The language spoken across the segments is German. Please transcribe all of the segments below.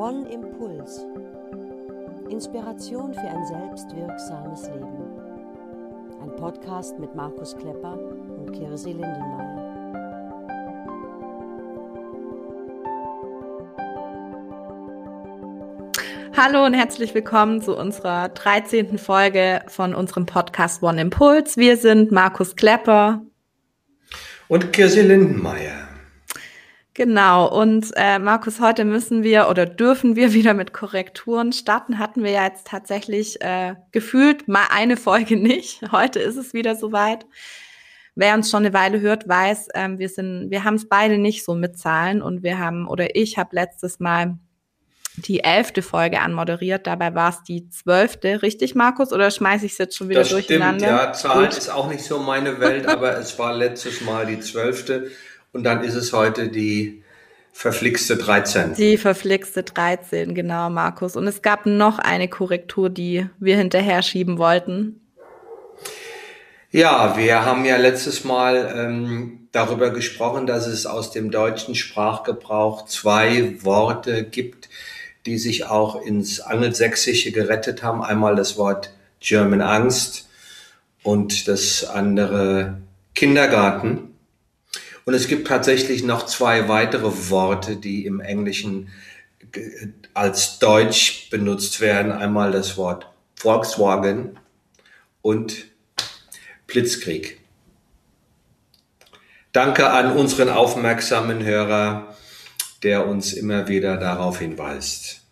One Impuls. Inspiration für ein selbstwirksames Leben. Ein Podcast mit Markus Klepper und Kirsi Lindenmeier. Hallo und herzlich willkommen zu unserer 13. Folge von unserem Podcast One Impuls. Wir sind Markus Klepper und Kirsi Lindenmeier. Genau, und äh, Markus, heute müssen wir oder dürfen wir wieder mit Korrekturen starten. Hatten wir ja jetzt tatsächlich äh, gefühlt mal eine Folge nicht. Heute ist es wieder soweit. Wer uns schon eine Weile hört, weiß, ähm, wir sind, wir haben es beide nicht so mit Zahlen und wir haben oder ich habe letztes Mal die elfte Folge anmoderiert. Dabei war es die zwölfte, richtig, Markus? Oder schmeiße ich es jetzt schon wieder das durcheinander? Stimmt, ja, Zahlen Gut. ist auch nicht so meine Welt, aber es war letztes Mal die zwölfte. Und dann ist es heute die verflixte 13. Die verflixte 13, genau, Markus. Und es gab noch eine Korrektur, die wir hinterher schieben wollten. Ja, wir haben ja letztes Mal ähm, darüber gesprochen, dass es aus dem deutschen Sprachgebrauch zwei Worte gibt, die sich auch ins Angelsächsische gerettet haben. Einmal das Wort German Angst und das andere Kindergarten. Und es gibt tatsächlich noch zwei weitere Worte, die im Englischen als Deutsch benutzt werden. Einmal das Wort Volkswagen und Blitzkrieg. Danke an unseren aufmerksamen Hörer, der uns immer wieder darauf hinweist.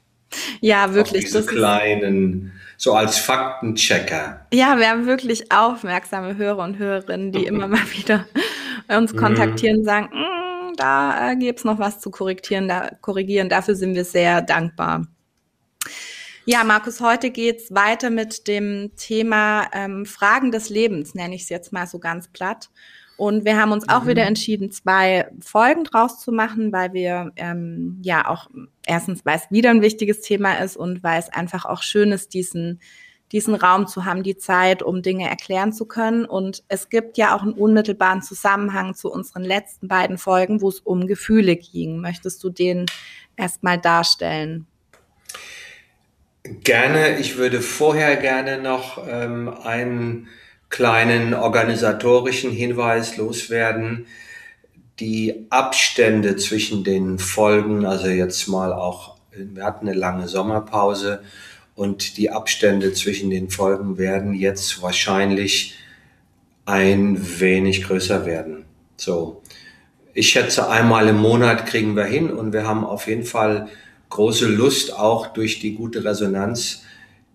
Ja, wirklich. Auf diese kleinen, so als Faktenchecker. Ja, wir haben wirklich aufmerksame Hörer und Hörerinnen, die immer mal wieder uns mhm. kontaktieren und sagen, mm, da äh, gibt es noch was zu korrigieren, da, korrigieren. Dafür sind wir sehr dankbar. Ja, Markus, heute geht's weiter mit dem Thema ähm, Fragen des Lebens, nenne ich es jetzt mal so ganz platt. Und wir haben uns auch mhm. wieder entschieden, zwei Folgen draus zu machen, weil wir ähm, ja auch erstens, weil es wieder ein wichtiges Thema ist und weil es einfach auch schön ist, diesen diesen Raum zu haben, die Zeit, um Dinge erklären zu können. Und es gibt ja auch einen unmittelbaren Zusammenhang zu unseren letzten beiden Folgen, wo es um Gefühle ging. Möchtest du den erstmal darstellen? Gerne. Ich würde vorher gerne noch ähm, einen kleinen organisatorischen Hinweis loswerden. Die Abstände zwischen den Folgen, also jetzt mal auch, wir hatten eine lange Sommerpause, und die Abstände zwischen den Folgen werden jetzt wahrscheinlich ein wenig größer werden. So. Ich schätze, einmal im Monat kriegen wir hin und wir haben auf jeden Fall große Lust, auch durch die gute Resonanz,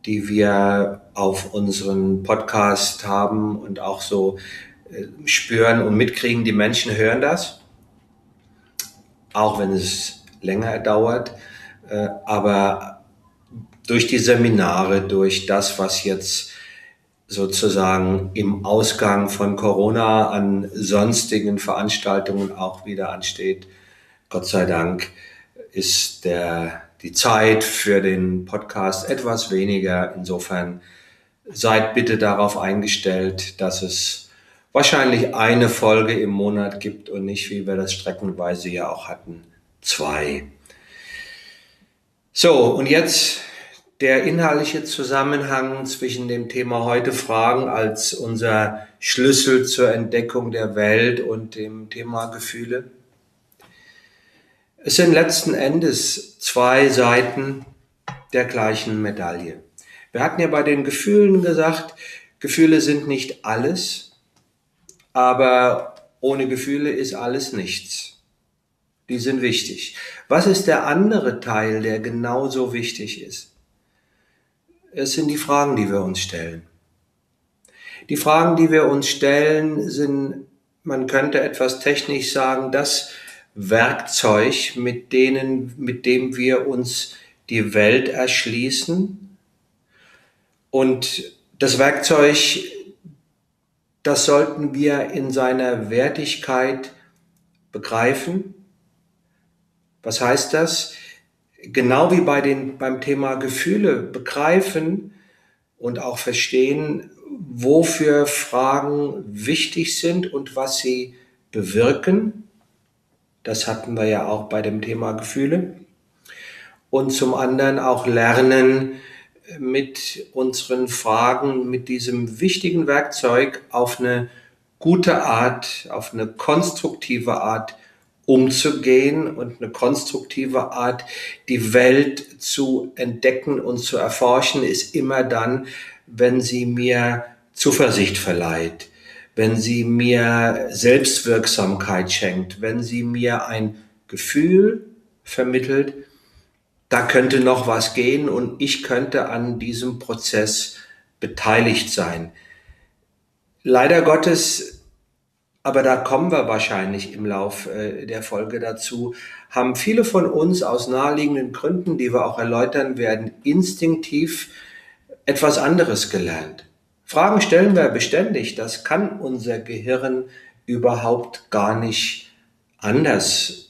die wir auf unseren Podcast haben und auch so äh, spüren und mitkriegen. Die Menschen hören das, auch wenn es länger dauert. Äh, aber durch die Seminare, durch das, was jetzt sozusagen im Ausgang von Corona an sonstigen Veranstaltungen auch wieder ansteht. Gott sei Dank ist der, die Zeit für den Podcast etwas weniger. Insofern seid bitte darauf eingestellt, dass es wahrscheinlich eine Folge im Monat gibt und nicht, wie wir das streckenweise ja auch hatten, zwei. So, und jetzt der inhaltliche Zusammenhang zwischen dem Thema heute Fragen als unser Schlüssel zur Entdeckung der Welt und dem Thema Gefühle? Es sind letzten Endes zwei Seiten der gleichen Medaille. Wir hatten ja bei den Gefühlen gesagt, Gefühle sind nicht alles, aber ohne Gefühle ist alles nichts. Die sind wichtig. Was ist der andere Teil, der genauso wichtig ist? Es sind die Fragen, die wir uns stellen. Die Fragen, die wir uns stellen, sind, man könnte etwas technisch sagen, das Werkzeug, mit denen, mit dem wir uns die Welt erschließen. Und das Werkzeug, das sollten wir in seiner Wertigkeit begreifen. Was heißt das? Genau wie bei den, beim Thema Gefühle begreifen und auch verstehen, wofür Fragen wichtig sind und was sie bewirken. Das hatten wir ja auch bei dem Thema Gefühle. und zum anderen auch lernen, mit unseren Fragen, mit diesem wichtigen Werkzeug auf eine gute Art, auf eine konstruktive Art umzugehen und eine konstruktive Art, die Welt zu entdecken und zu erforschen, ist immer dann, wenn sie mir Zuversicht verleiht, wenn sie mir Selbstwirksamkeit schenkt, wenn sie mir ein Gefühl vermittelt, da könnte noch was gehen und ich könnte an diesem Prozess beteiligt sein. Leider Gottes aber da kommen wir wahrscheinlich im Lauf äh, der Folge dazu, haben viele von uns aus naheliegenden Gründen, die wir auch erläutern werden, instinktiv etwas anderes gelernt. Fragen stellen wir beständig, das kann unser Gehirn überhaupt gar nicht anders.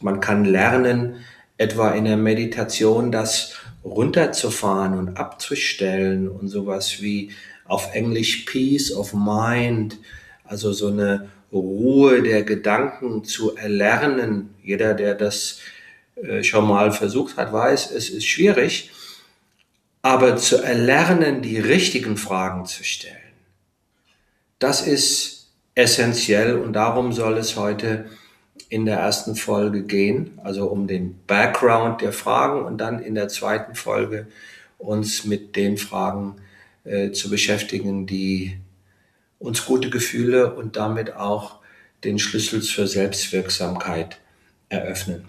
Man kann lernen, etwa in der Meditation, das runterzufahren und abzustellen und sowas wie auf Englisch Peace of Mind, also so eine Ruhe der Gedanken zu erlernen. Jeder, der das äh, schon mal versucht hat, weiß, es ist schwierig. Aber zu erlernen, die richtigen Fragen zu stellen, das ist essentiell und darum soll es heute in der ersten Folge gehen, also um den Background der Fragen und dann in der zweiten Folge uns mit den Fragen äh, zu beschäftigen, die uns gute Gefühle und damit auch den Schlüssel zur Selbstwirksamkeit eröffnen.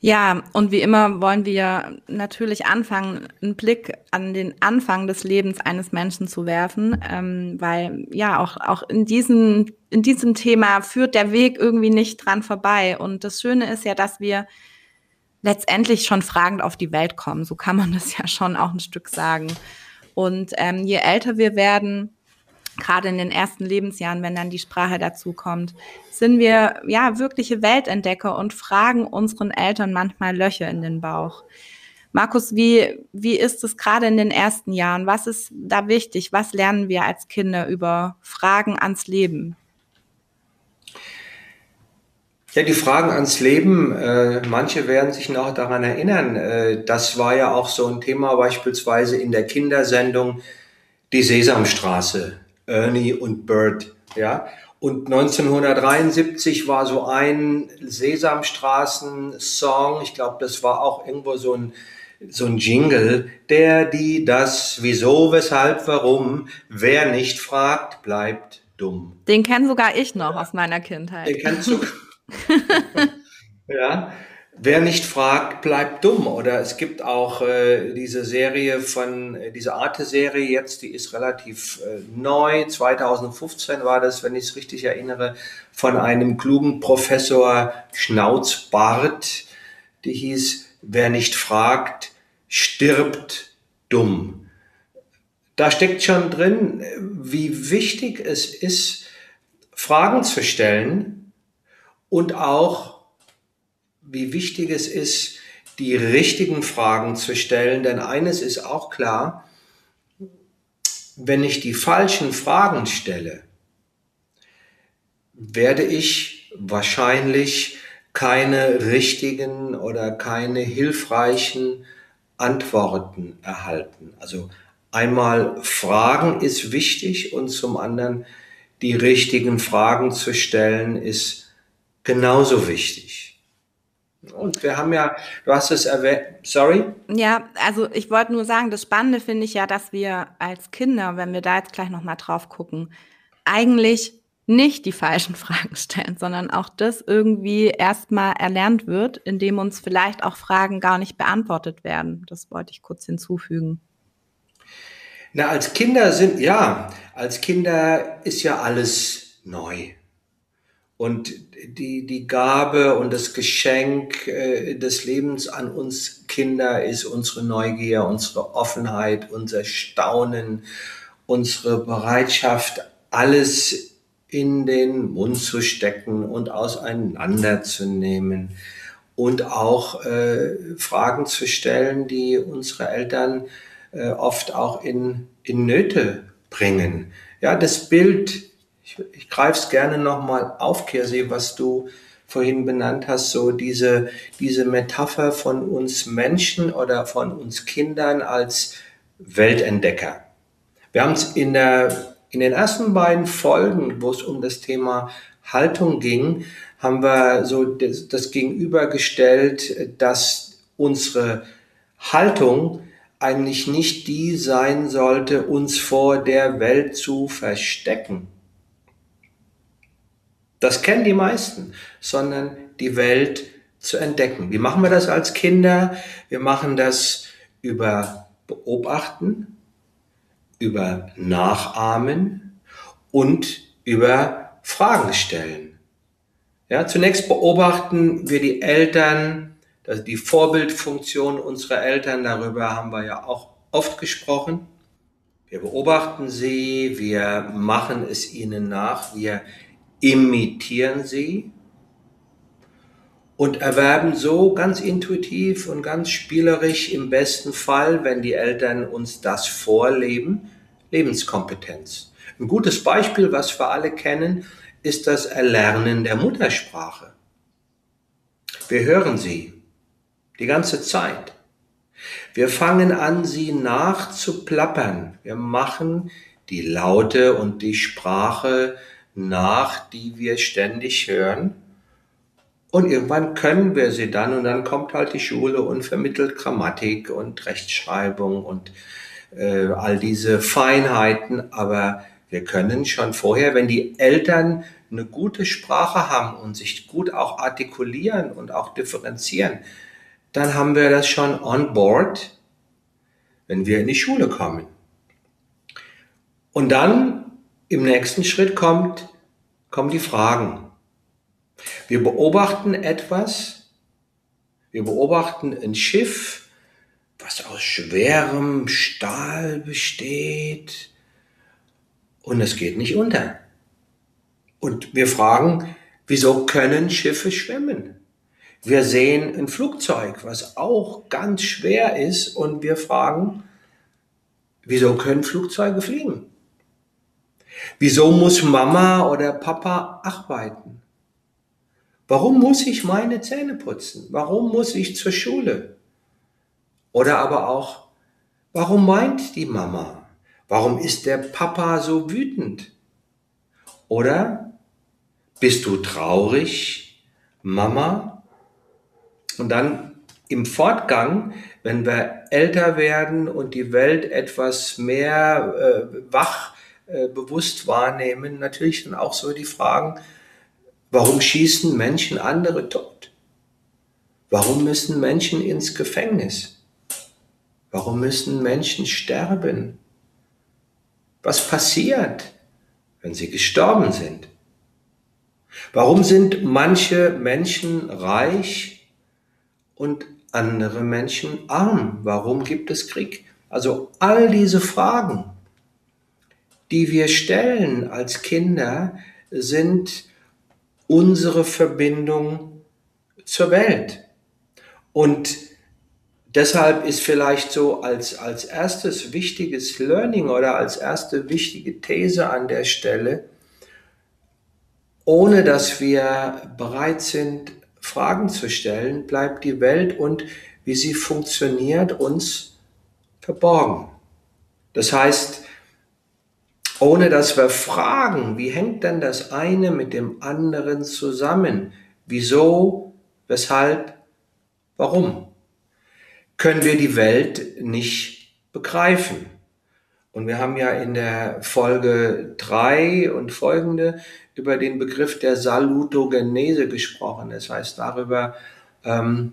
Ja, und wie immer wollen wir natürlich anfangen, einen Blick an den Anfang des Lebens eines Menschen zu werfen, ähm, weil ja auch, auch in, diesem, in diesem Thema führt der Weg irgendwie nicht dran vorbei. Und das Schöne ist ja, dass wir letztendlich schon fragend auf die Welt kommen. So kann man das ja schon auch ein Stück sagen. Und ähm, je älter wir werden, gerade in den ersten Lebensjahren, wenn dann die Sprache dazu kommt, sind wir ja wirkliche Weltentdecker und fragen unseren Eltern manchmal Löcher in den Bauch. Markus, wie, wie ist es gerade in den ersten Jahren? Was ist da wichtig? Was lernen wir als Kinder über Fragen ans Leben? Ja, die Fragen ans Leben, äh, manche werden sich noch daran erinnern. Äh, das war ja auch so ein Thema beispielsweise in der Kindersendung Die Sesamstraße, Ernie und Bert. Ja, und 1973 war so ein Sesamstraßen-Song, ich glaube, das war auch irgendwo so ein, so ein Jingle, der, die, das, wieso, weshalb, warum, wer nicht fragt, bleibt dumm. Den kenne sogar ich noch aus meiner Kindheit. Den kennst du ja, wer nicht fragt, bleibt dumm. Oder es gibt auch äh, diese Serie von, äh, diese Arte-Serie jetzt, die ist relativ äh, neu. 2015 war das, wenn ich es richtig erinnere, von einem klugen Professor Schnauzbart. Die hieß, wer nicht fragt, stirbt dumm. Da steckt schon drin, wie wichtig es ist, Fragen zu stellen, und auch, wie wichtig es ist, die richtigen Fragen zu stellen. Denn eines ist auch klar, wenn ich die falschen Fragen stelle, werde ich wahrscheinlich keine richtigen oder keine hilfreichen Antworten erhalten. Also einmal Fragen ist wichtig und zum anderen die richtigen Fragen zu stellen ist genauso wichtig. Und wir haben ja, du hast es erwähnt, sorry? Ja, also ich wollte nur sagen, das Spannende finde ich ja, dass wir als Kinder, wenn wir da jetzt gleich nochmal drauf gucken, eigentlich nicht die falschen Fragen stellen, sondern auch das irgendwie erstmal erlernt wird, indem uns vielleicht auch Fragen gar nicht beantwortet werden. Das wollte ich kurz hinzufügen. Na, als Kinder sind, ja, als Kinder ist ja alles neu. Und die, die Gabe und das Geschenk äh, des Lebens an uns Kinder ist unsere Neugier, unsere Offenheit, unser Staunen, unsere Bereitschaft, alles in den Mund zu stecken und auseinanderzunehmen und auch äh, Fragen zu stellen, die unsere Eltern äh, oft auch in, in Nöte bringen. Ja, das Bild ich, ich greife es gerne nochmal auf, Kirsi, was du vorhin benannt hast, so diese, diese Metapher von uns Menschen oder von uns Kindern als Weltentdecker. Wir haben es in, der, in den ersten beiden Folgen, wo es um das Thema Haltung ging, haben wir so das, das gegenübergestellt, dass unsere Haltung eigentlich nicht die sein sollte, uns vor der Welt zu verstecken. Das kennen die meisten, sondern die Welt zu entdecken. Wie machen wir das als Kinder? Wir machen das über Beobachten, über Nachahmen und über Fragen stellen. Ja, zunächst beobachten wir die Eltern, die Vorbildfunktion unserer Eltern, darüber haben wir ja auch oft gesprochen. Wir beobachten sie, wir machen es ihnen nach, wir imitieren sie und erwerben so ganz intuitiv und ganz spielerisch im besten Fall, wenn die Eltern uns das vorleben, Lebenskompetenz. Ein gutes Beispiel, was wir alle kennen, ist das Erlernen der Muttersprache. Wir hören sie, die ganze Zeit. Wir fangen an, sie nachzuplappern. Wir machen die Laute und die Sprache nach, die wir ständig hören. Und irgendwann können wir sie dann und dann kommt halt die Schule und vermittelt Grammatik und Rechtschreibung und äh, all diese Feinheiten. Aber wir können schon vorher, wenn die Eltern eine gute Sprache haben und sich gut auch artikulieren und auch differenzieren, dann haben wir das schon on board, wenn wir in die Schule kommen. Und dann im nächsten Schritt kommt, kommen die Fragen. Wir beobachten etwas, wir beobachten ein Schiff, was aus schwerem Stahl besteht und es geht nicht unter. Und wir fragen, wieso können Schiffe schwimmen? Wir sehen ein Flugzeug, was auch ganz schwer ist und wir fragen, wieso können Flugzeuge fliegen? Wieso muss Mama oder Papa arbeiten? Warum muss ich meine Zähne putzen? Warum muss ich zur Schule? Oder aber auch, warum meint die Mama? Warum ist der Papa so wütend? Oder bist du traurig, Mama? Und dann im Fortgang, wenn wir älter werden und die Welt etwas mehr äh, wach äh, bewusst wahrnehmen, natürlich dann auch so die Fragen, warum schießen Menschen andere tot? Warum müssen Menschen ins Gefängnis? Warum müssen Menschen sterben? Was passiert, wenn sie gestorben sind? Warum sind manche Menschen reich und andere Menschen arm? Warum gibt es Krieg? Also all diese Fragen, die wir stellen als Kinder, sind unsere Verbindung zur Welt. Und deshalb ist vielleicht so als, als erstes wichtiges Learning oder als erste wichtige These an der Stelle, ohne dass wir bereit sind, Fragen zu stellen, bleibt die Welt und wie sie funktioniert uns verborgen. Das heißt, ohne dass wir fragen, wie hängt denn das eine mit dem anderen zusammen? Wieso, weshalb, warum? Können wir die Welt nicht begreifen. Und wir haben ja in der Folge drei und folgende über den Begriff der Salutogenese gesprochen. Das heißt darüber, ähm,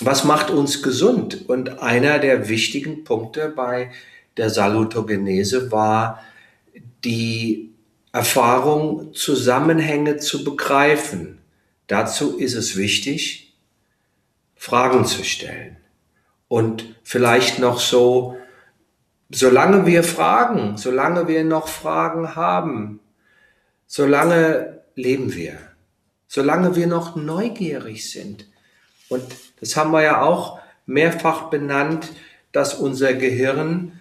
was macht uns gesund? Und einer der wichtigen Punkte bei der Salutogenese war die Erfahrung, Zusammenhänge zu begreifen. Dazu ist es wichtig, Fragen zu stellen. Und vielleicht noch so solange wir fragen, solange wir noch Fragen haben, solange leben wir, solange wir noch neugierig sind. Und das haben wir ja auch mehrfach benannt, dass unser Gehirn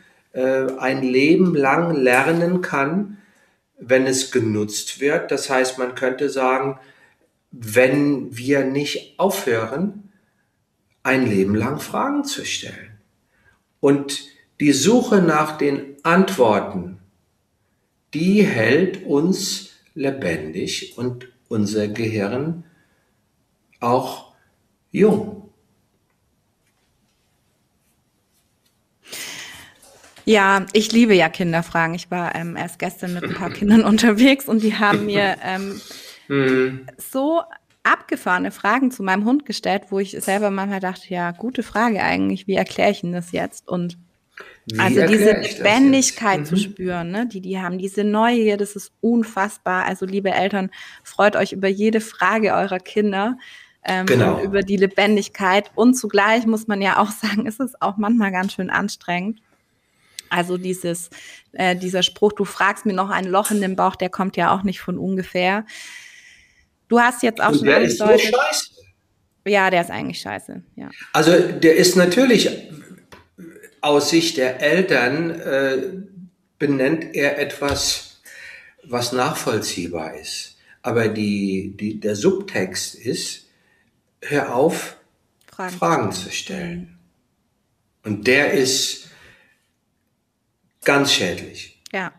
ein Leben lang lernen kann, wenn es genutzt wird. Das heißt, man könnte sagen, wenn wir nicht aufhören, ein Leben lang Fragen zu stellen. Und die Suche nach den Antworten, die hält uns lebendig und unser Gehirn auch jung. Ja, ich liebe ja Kinderfragen. Ich war ähm, erst gestern mit ein paar Kindern unterwegs und die haben mir ähm, hm. so abgefahrene Fragen zu meinem Hund gestellt, wo ich selber manchmal dachte, ja, gute Frage eigentlich, wie erkläre ich Ihnen das jetzt? Und wie also diese Lebendigkeit mhm. zu spüren, ne, die die haben, diese Neugier, das ist unfassbar. Also liebe Eltern, freut euch über jede Frage eurer Kinder, ähm, genau. über die Lebendigkeit. Und zugleich muss man ja auch sagen, ist es auch manchmal ganz schön anstrengend. Also dieses, äh, dieser Spruch, du fragst mir noch ein Loch in den Bauch, der kommt ja auch nicht von ungefähr. Du hast jetzt auch Und schon der ist so scheiße. Ja, der ist eigentlich scheiße. Ja. Also der ist natürlich aus Sicht der Eltern äh, benennt er etwas, was nachvollziehbar ist. Aber die, die, der Subtext ist, hör auf, Fragen, Fragen zu stellen. Und der ist ganz schädlich. Ja.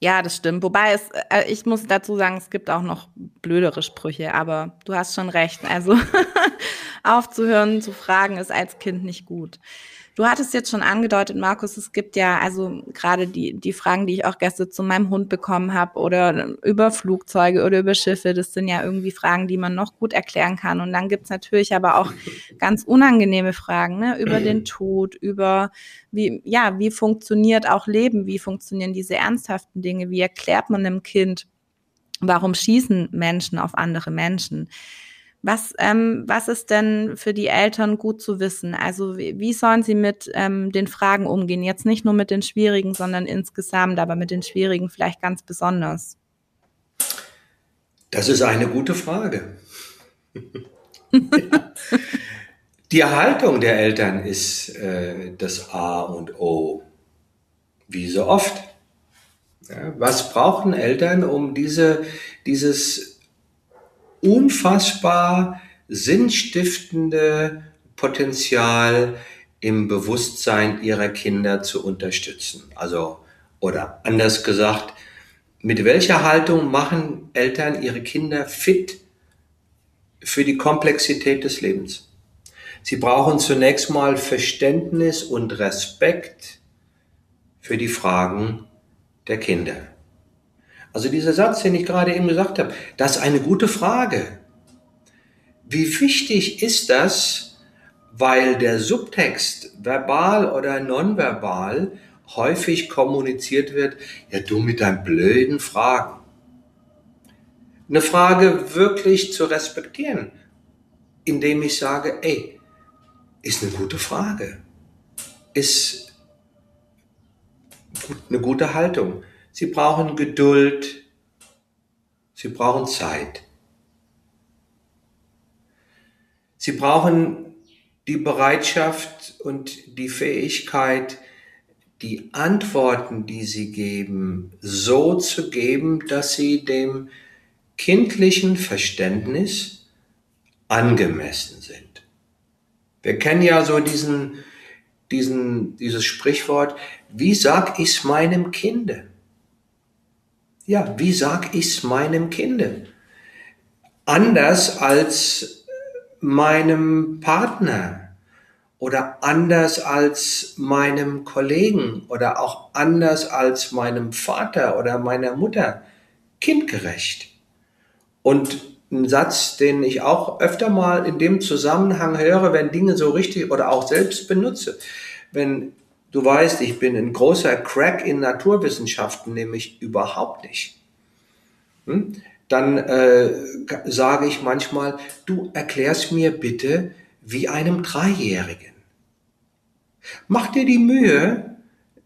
Ja, das stimmt. Wobei es, äh, ich muss dazu sagen, es gibt auch noch blödere Sprüche, aber du hast schon recht. Also aufzuhören zu fragen ist als Kind nicht gut. Du hattest jetzt schon angedeutet, Markus, es gibt ja also gerade die, die Fragen, die ich auch gestern zu meinem Hund bekommen habe oder über Flugzeuge oder über Schiffe, das sind ja irgendwie Fragen, die man noch gut erklären kann. Und dann gibt's natürlich aber auch ganz unangenehme Fragen, ne? über den Tod, über wie, ja, wie funktioniert auch Leben, wie funktionieren diese ernsthaften Dinge, wie erklärt man einem Kind, warum schießen Menschen auf andere Menschen? Was, ähm, was ist denn für die Eltern gut zu wissen? Also wie, wie sollen sie mit ähm, den Fragen umgehen? Jetzt nicht nur mit den schwierigen, sondern insgesamt, aber mit den schwierigen vielleicht ganz besonders. Das ist eine gute Frage. ja. Die Haltung der Eltern ist äh, das A und O, wie so oft. Ja, was brauchen Eltern, um diese, dieses unfassbar sinnstiftende Potenzial im Bewusstsein ihrer Kinder zu unterstützen. Also, oder anders gesagt, mit welcher Haltung machen Eltern ihre Kinder fit für die Komplexität des Lebens? Sie brauchen zunächst mal Verständnis und Respekt für die Fragen der Kinder. Also dieser Satz, den ich gerade eben gesagt habe, das ist eine gute Frage. Wie wichtig ist das, weil der Subtext verbal oder nonverbal häufig kommuniziert wird, ja du mit deinen blöden Fragen. Eine Frage wirklich zu respektieren, indem ich sage, ey, ist eine gute Frage, ist eine gute Haltung. Sie brauchen Geduld. Sie brauchen Zeit. Sie brauchen die Bereitschaft und die Fähigkeit, die Antworten, die sie geben, so zu geben, dass sie dem kindlichen Verständnis angemessen sind. Wir kennen ja so diesen, diesen, dieses Sprichwort, wie sag ich's meinem Kinde? Ja, wie sag ich's meinem Kind? Anders als meinem Partner oder anders als meinem Kollegen oder auch anders als meinem Vater oder meiner Mutter. Kindgerecht. Und ein Satz, den ich auch öfter mal in dem Zusammenhang höre, wenn Dinge so richtig oder auch selbst benutze. Wenn Du weißt, ich bin ein großer Crack in Naturwissenschaften, nämlich überhaupt nicht. Hm? Dann äh, sage ich manchmal, du erklärst mir bitte wie einem Dreijährigen. Mach dir die Mühe,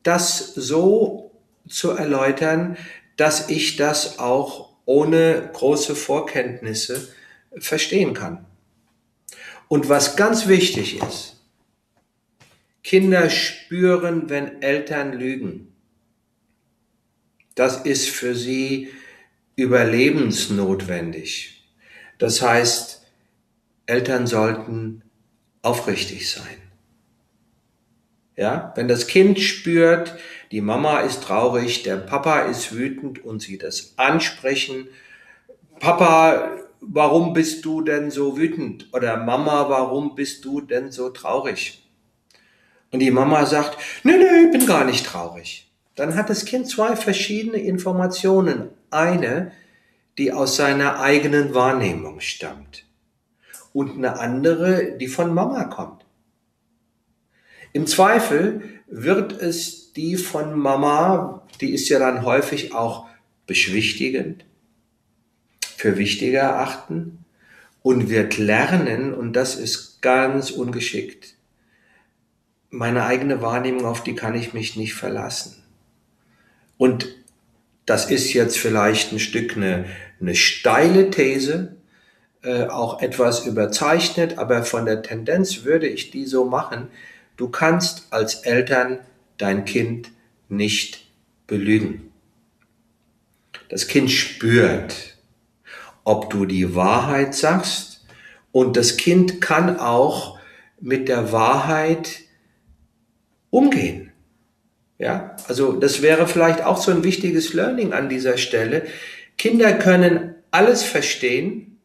das so zu erläutern, dass ich das auch ohne große Vorkenntnisse verstehen kann. Und was ganz wichtig ist, Kinder spüren, wenn Eltern lügen. Das ist für sie überlebensnotwendig. Das heißt, Eltern sollten aufrichtig sein. Ja, wenn das Kind spürt, die Mama ist traurig, der Papa ist wütend und sie das ansprechen, Papa, warum bist du denn so wütend? Oder Mama, warum bist du denn so traurig? Und die Mama sagt, nö, nö, ich bin gar nicht traurig. Dann hat das Kind zwei verschiedene Informationen. Eine, die aus seiner eigenen Wahrnehmung stammt. Und eine andere, die von Mama kommt. Im Zweifel wird es die von Mama, die ist ja dann häufig auch beschwichtigend, für wichtiger erachten und wird lernen, und das ist ganz ungeschickt, meine eigene Wahrnehmung, auf die kann ich mich nicht verlassen. Und das ist jetzt vielleicht ein Stück eine, eine steile These, äh, auch etwas überzeichnet, aber von der Tendenz würde ich die so machen, Du kannst als Eltern dein Kind nicht belügen. Das Kind spürt, ob du die Wahrheit sagst und das Kind kann auch mit der Wahrheit umgehen. Ja, also das wäre vielleicht auch so ein wichtiges Learning an dieser Stelle. Kinder können alles verstehen,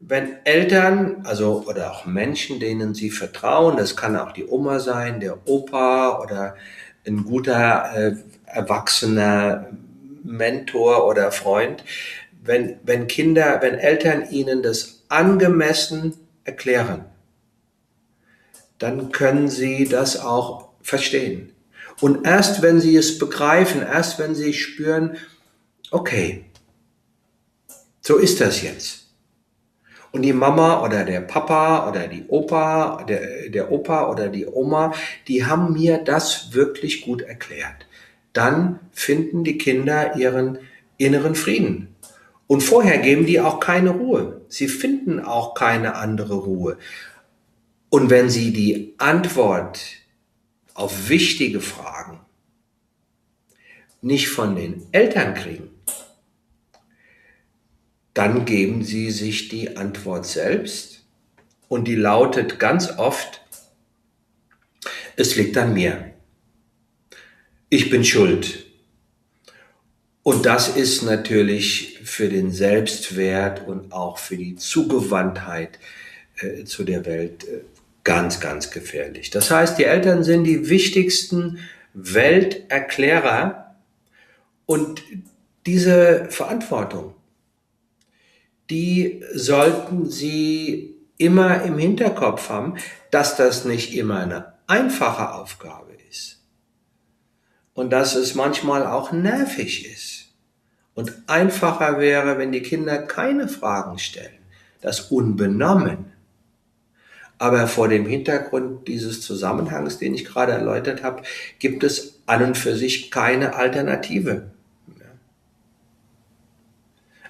wenn Eltern, also oder auch Menschen, denen sie vertrauen, das kann auch die Oma sein, der Opa oder ein guter äh, erwachsener Mentor oder Freund, wenn, wenn Kinder, wenn Eltern ihnen das angemessen erklären, dann können sie das auch verstehen. Und erst wenn sie es begreifen, erst wenn sie spüren, okay, so ist das jetzt und die Mama oder der Papa oder die Opa, der, der Opa oder die Oma, die haben mir das wirklich gut erklärt. Dann finden die Kinder ihren inneren Frieden. Und vorher geben die auch keine Ruhe. Sie finden auch keine andere Ruhe. Und wenn sie die Antwort auf wichtige Fragen nicht von den Eltern kriegen, dann geben Sie sich die Antwort selbst und die lautet ganz oft, es liegt an mir. Ich bin schuld. Und das ist natürlich für den Selbstwert und auch für die Zugewandtheit äh, zu der Welt äh, ganz, ganz gefährlich. Das heißt, die Eltern sind die wichtigsten Welterklärer und diese Verantwortung, die sollten Sie immer im Hinterkopf haben, dass das nicht immer eine einfache Aufgabe ist und dass es manchmal auch nervig ist. Und einfacher wäre, wenn die Kinder keine Fragen stellen, das unbenommen. Aber vor dem Hintergrund dieses Zusammenhangs, den ich gerade erläutert habe, gibt es an und für sich keine Alternative.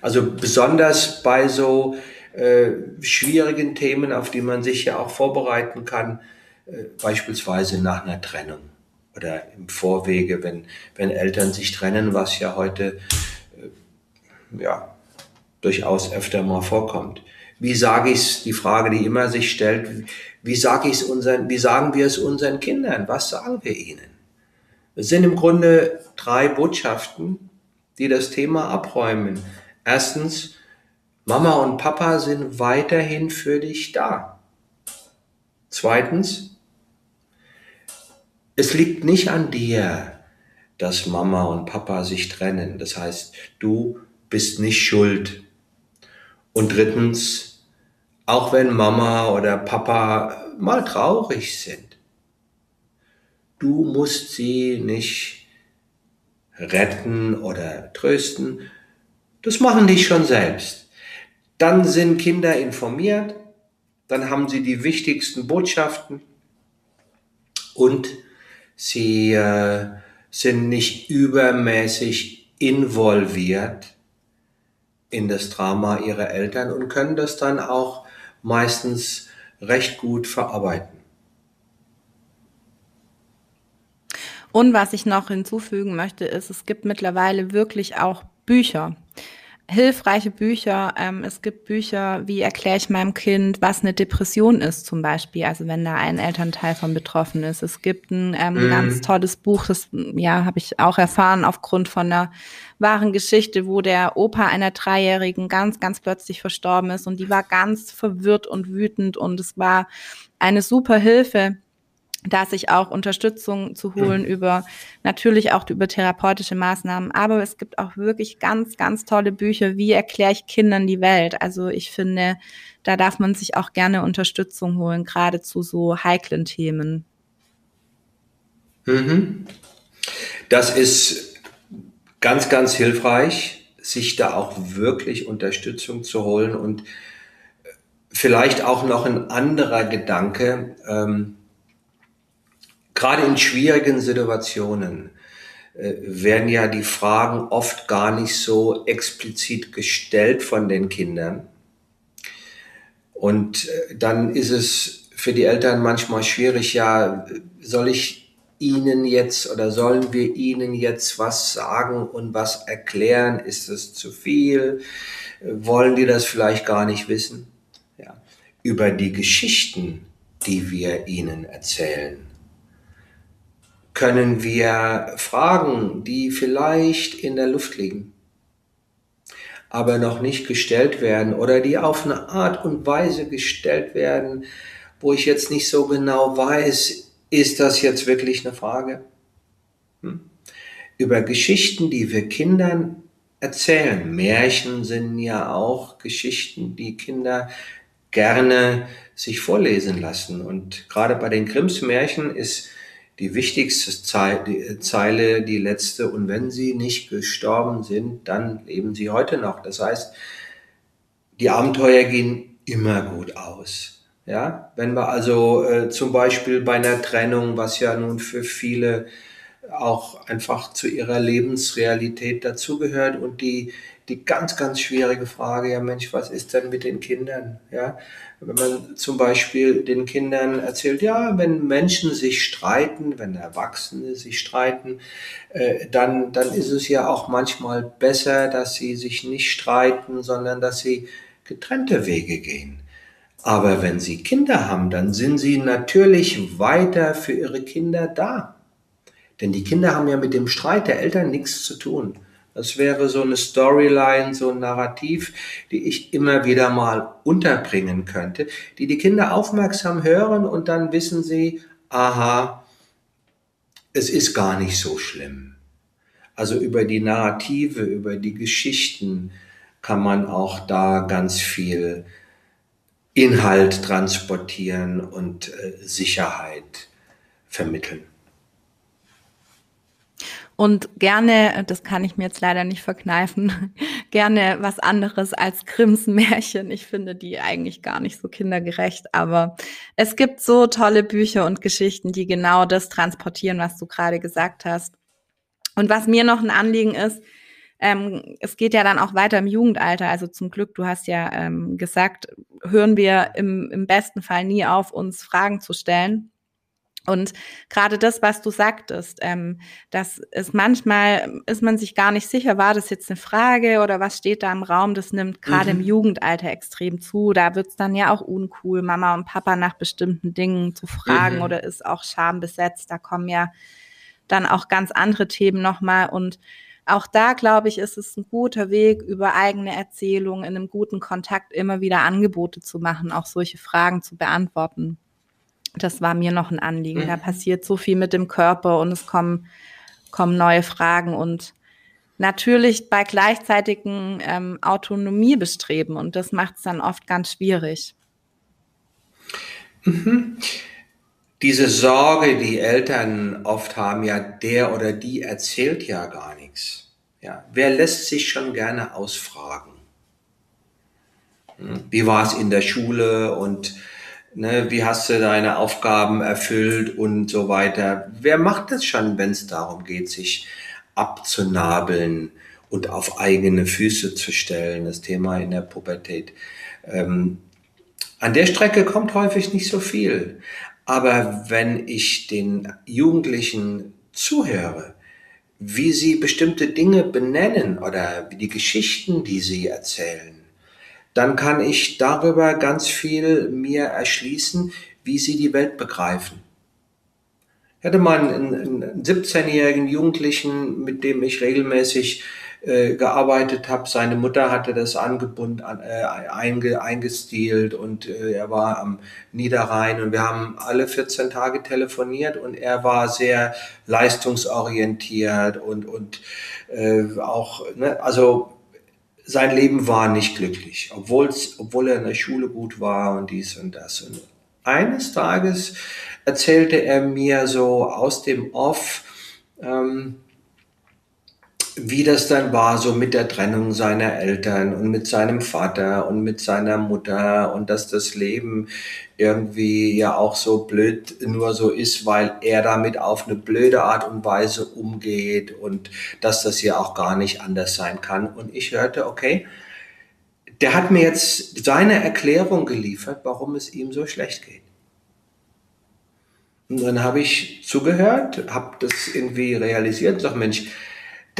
Also besonders bei so äh, schwierigen Themen, auf die man sich ja auch vorbereiten kann, äh, beispielsweise nach einer Trennung oder im Vorwege, wenn, wenn Eltern sich trennen, was ja heute äh, ja, durchaus öfter mal vorkommt. Wie sage ich es, die Frage, die immer sich stellt, wie sage ich unseren, wie sagen wir es unseren Kindern? Was sagen wir ihnen? Es sind im Grunde drei Botschaften, die das Thema abräumen. Erstens, Mama und Papa sind weiterhin für dich da. Zweitens, es liegt nicht an dir, dass Mama und Papa sich trennen. Das heißt, du bist nicht schuld. Und drittens, auch wenn Mama oder Papa mal traurig sind, du musst sie nicht retten oder trösten, das machen die schon selbst. Dann sind Kinder informiert, dann haben sie die wichtigsten Botschaften und sie äh, sind nicht übermäßig involviert in das Drama ihrer Eltern und können das dann auch meistens recht gut verarbeiten. Und was ich noch hinzufügen möchte, ist, es gibt mittlerweile wirklich auch Bücher, hilfreiche Bücher. Ähm, es gibt Bücher, wie erkläre ich meinem Kind, was eine Depression ist zum Beispiel, also wenn da ein Elternteil von betroffen ist. Es gibt ein ähm, mm. ganz tolles Buch, das ja habe ich auch erfahren aufgrund von einer wahren Geschichte, wo der Opa einer Dreijährigen ganz, ganz plötzlich verstorben ist und die war ganz verwirrt und wütend und es war eine super Hilfe da sich auch Unterstützung zu holen über natürlich auch über therapeutische Maßnahmen. Aber es gibt auch wirklich ganz, ganz tolle Bücher. Wie erkläre ich Kindern die Welt? Also ich finde, da darf man sich auch gerne Unterstützung holen, gerade zu so heiklen Themen. Mhm. Das ist ganz, ganz hilfreich, sich da auch wirklich Unterstützung zu holen und vielleicht auch noch ein anderer Gedanke. Ähm, gerade in schwierigen Situationen äh, werden ja die Fragen oft gar nicht so explizit gestellt von den Kindern. Und äh, dann ist es für die Eltern manchmal schwierig, ja, soll ich Ihnen jetzt oder sollen wir Ihnen jetzt was sagen und was erklären? Ist es zu viel? Wollen die das vielleicht gar nicht wissen? Ja. Über die Geschichten, die wir ihnen erzählen, können wir Fragen, die vielleicht in der Luft liegen, aber noch nicht gestellt werden oder die auf eine Art und Weise gestellt werden, wo ich jetzt nicht so genau weiß, ist das jetzt wirklich eine Frage? Hm? Über Geschichten, die wir Kindern erzählen. Märchen sind ja auch Geschichten, die Kinder gerne sich vorlesen lassen. Und gerade bei den Grimms Märchen ist die wichtigste Zeile, die letzte, und wenn sie nicht gestorben sind, dann leben sie heute noch. Das heißt, die Abenteuer gehen immer gut aus. Ja, wenn wir also äh, zum Beispiel bei einer Trennung, was ja nun für viele auch einfach zu ihrer Lebensrealität dazugehört und die, die ganz, ganz schwierige Frage, ja Mensch, was ist denn mit den Kindern? Ja, wenn man zum Beispiel den Kindern erzählt, ja, wenn Menschen sich streiten, wenn Erwachsene sich streiten, äh, dann, dann ist es ja auch manchmal besser, dass sie sich nicht streiten, sondern dass sie getrennte Wege gehen. Aber wenn sie Kinder haben, dann sind sie natürlich weiter für ihre Kinder da. Denn die Kinder haben ja mit dem Streit der Eltern nichts zu tun. Das wäre so eine Storyline, so ein Narrativ, die ich immer wieder mal unterbringen könnte, die die Kinder aufmerksam hören und dann wissen sie, aha, es ist gar nicht so schlimm. Also über die Narrative, über die Geschichten kann man auch da ganz viel Inhalt transportieren und äh, Sicherheit vermitteln. Und gerne, das kann ich mir jetzt leider nicht verkneifen, gerne was anderes als Grimms Märchen. Ich finde die eigentlich gar nicht so kindergerecht, aber es gibt so tolle Bücher und Geschichten, die genau das transportieren, was du gerade gesagt hast. Und was mir noch ein Anliegen ist, ähm, es geht ja dann auch weiter im Jugendalter. Also zum Glück, du hast ja ähm, gesagt, hören wir im, im besten Fall nie auf, uns Fragen zu stellen. Und gerade das, was du sagtest, ähm, das ist manchmal, ist man sich gar nicht sicher, war das jetzt eine Frage oder was steht da im Raum? Das nimmt gerade mhm. im Jugendalter extrem zu. Da wird's dann ja auch uncool, Mama und Papa nach bestimmten Dingen zu fragen mhm. oder ist auch schambesetzt. Da kommen ja dann auch ganz andere Themen nochmal. Und auch da, glaube ich, ist es ein guter Weg, über eigene Erzählungen in einem guten Kontakt immer wieder Angebote zu machen, auch solche Fragen zu beantworten. Das war mir noch ein Anliegen. Mhm. Da passiert so viel mit dem Körper und es kommen, kommen neue Fragen und natürlich bei gleichzeitigen ähm, Autonomiebestreben und das macht es dann oft ganz schwierig. Mhm. Diese Sorge, die Eltern oft haben, ja, der oder die erzählt ja gar nichts. Ja, wer lässt sich schon gerne ausfragen? Hm, wie war es in der Schule und Ne, wie hast du deine Aufgaben erfüllt und so weiter. Wer macht das schon, wenn es darum geht, sich abzunabeln und auf eigene Füße zu stellen, das Thema in der Pubertät. Ähm, an der Strecke kommt häufig nicht so viel. Aber wenn ich den Jugendlichen zuhöre, wie sie bestimmte Dinge benennen oder die Geschichten, die sie erzählen, dann kann ich darüber ganz viel mir erschließen, wie sie die Welt begreifen. Ich hatte mal einen, einen 17-jährigen Jugendlichen, mit dem ich regelmäßig äh, gearbeitet habe. Seine Mutter hatte das angebunden, äh, einge, eingestielt und äh, er war am Niederrhein und wir haben alle 14 Tage telefoniert und er war sehr leistungsorientiert und, und äh, auch, ne, also sein Leben war nicht glücklich, obwohl's, obwohl er in der Schule gut war und dies und das. Und eines Tages erzählte er mir so aus dem Off, ähm, wie das dann war, so mit der Trennung seiner Eltern und mit seinem Vater und mit seiner Mutter und dass das Leben irgendwie ja auch so blöd nur so ist, weil er damit auf eine blöde Art und Weise umgeht und dass das ja auch gar nicht anders sein kann. Und ich hörte, okay, der hat mir jetzt seine Erklärung geliefert, warum es ihm so schlecht geht. Und dann habe ich zugehört, habe das irgendwie realisiert und sage, Mensch,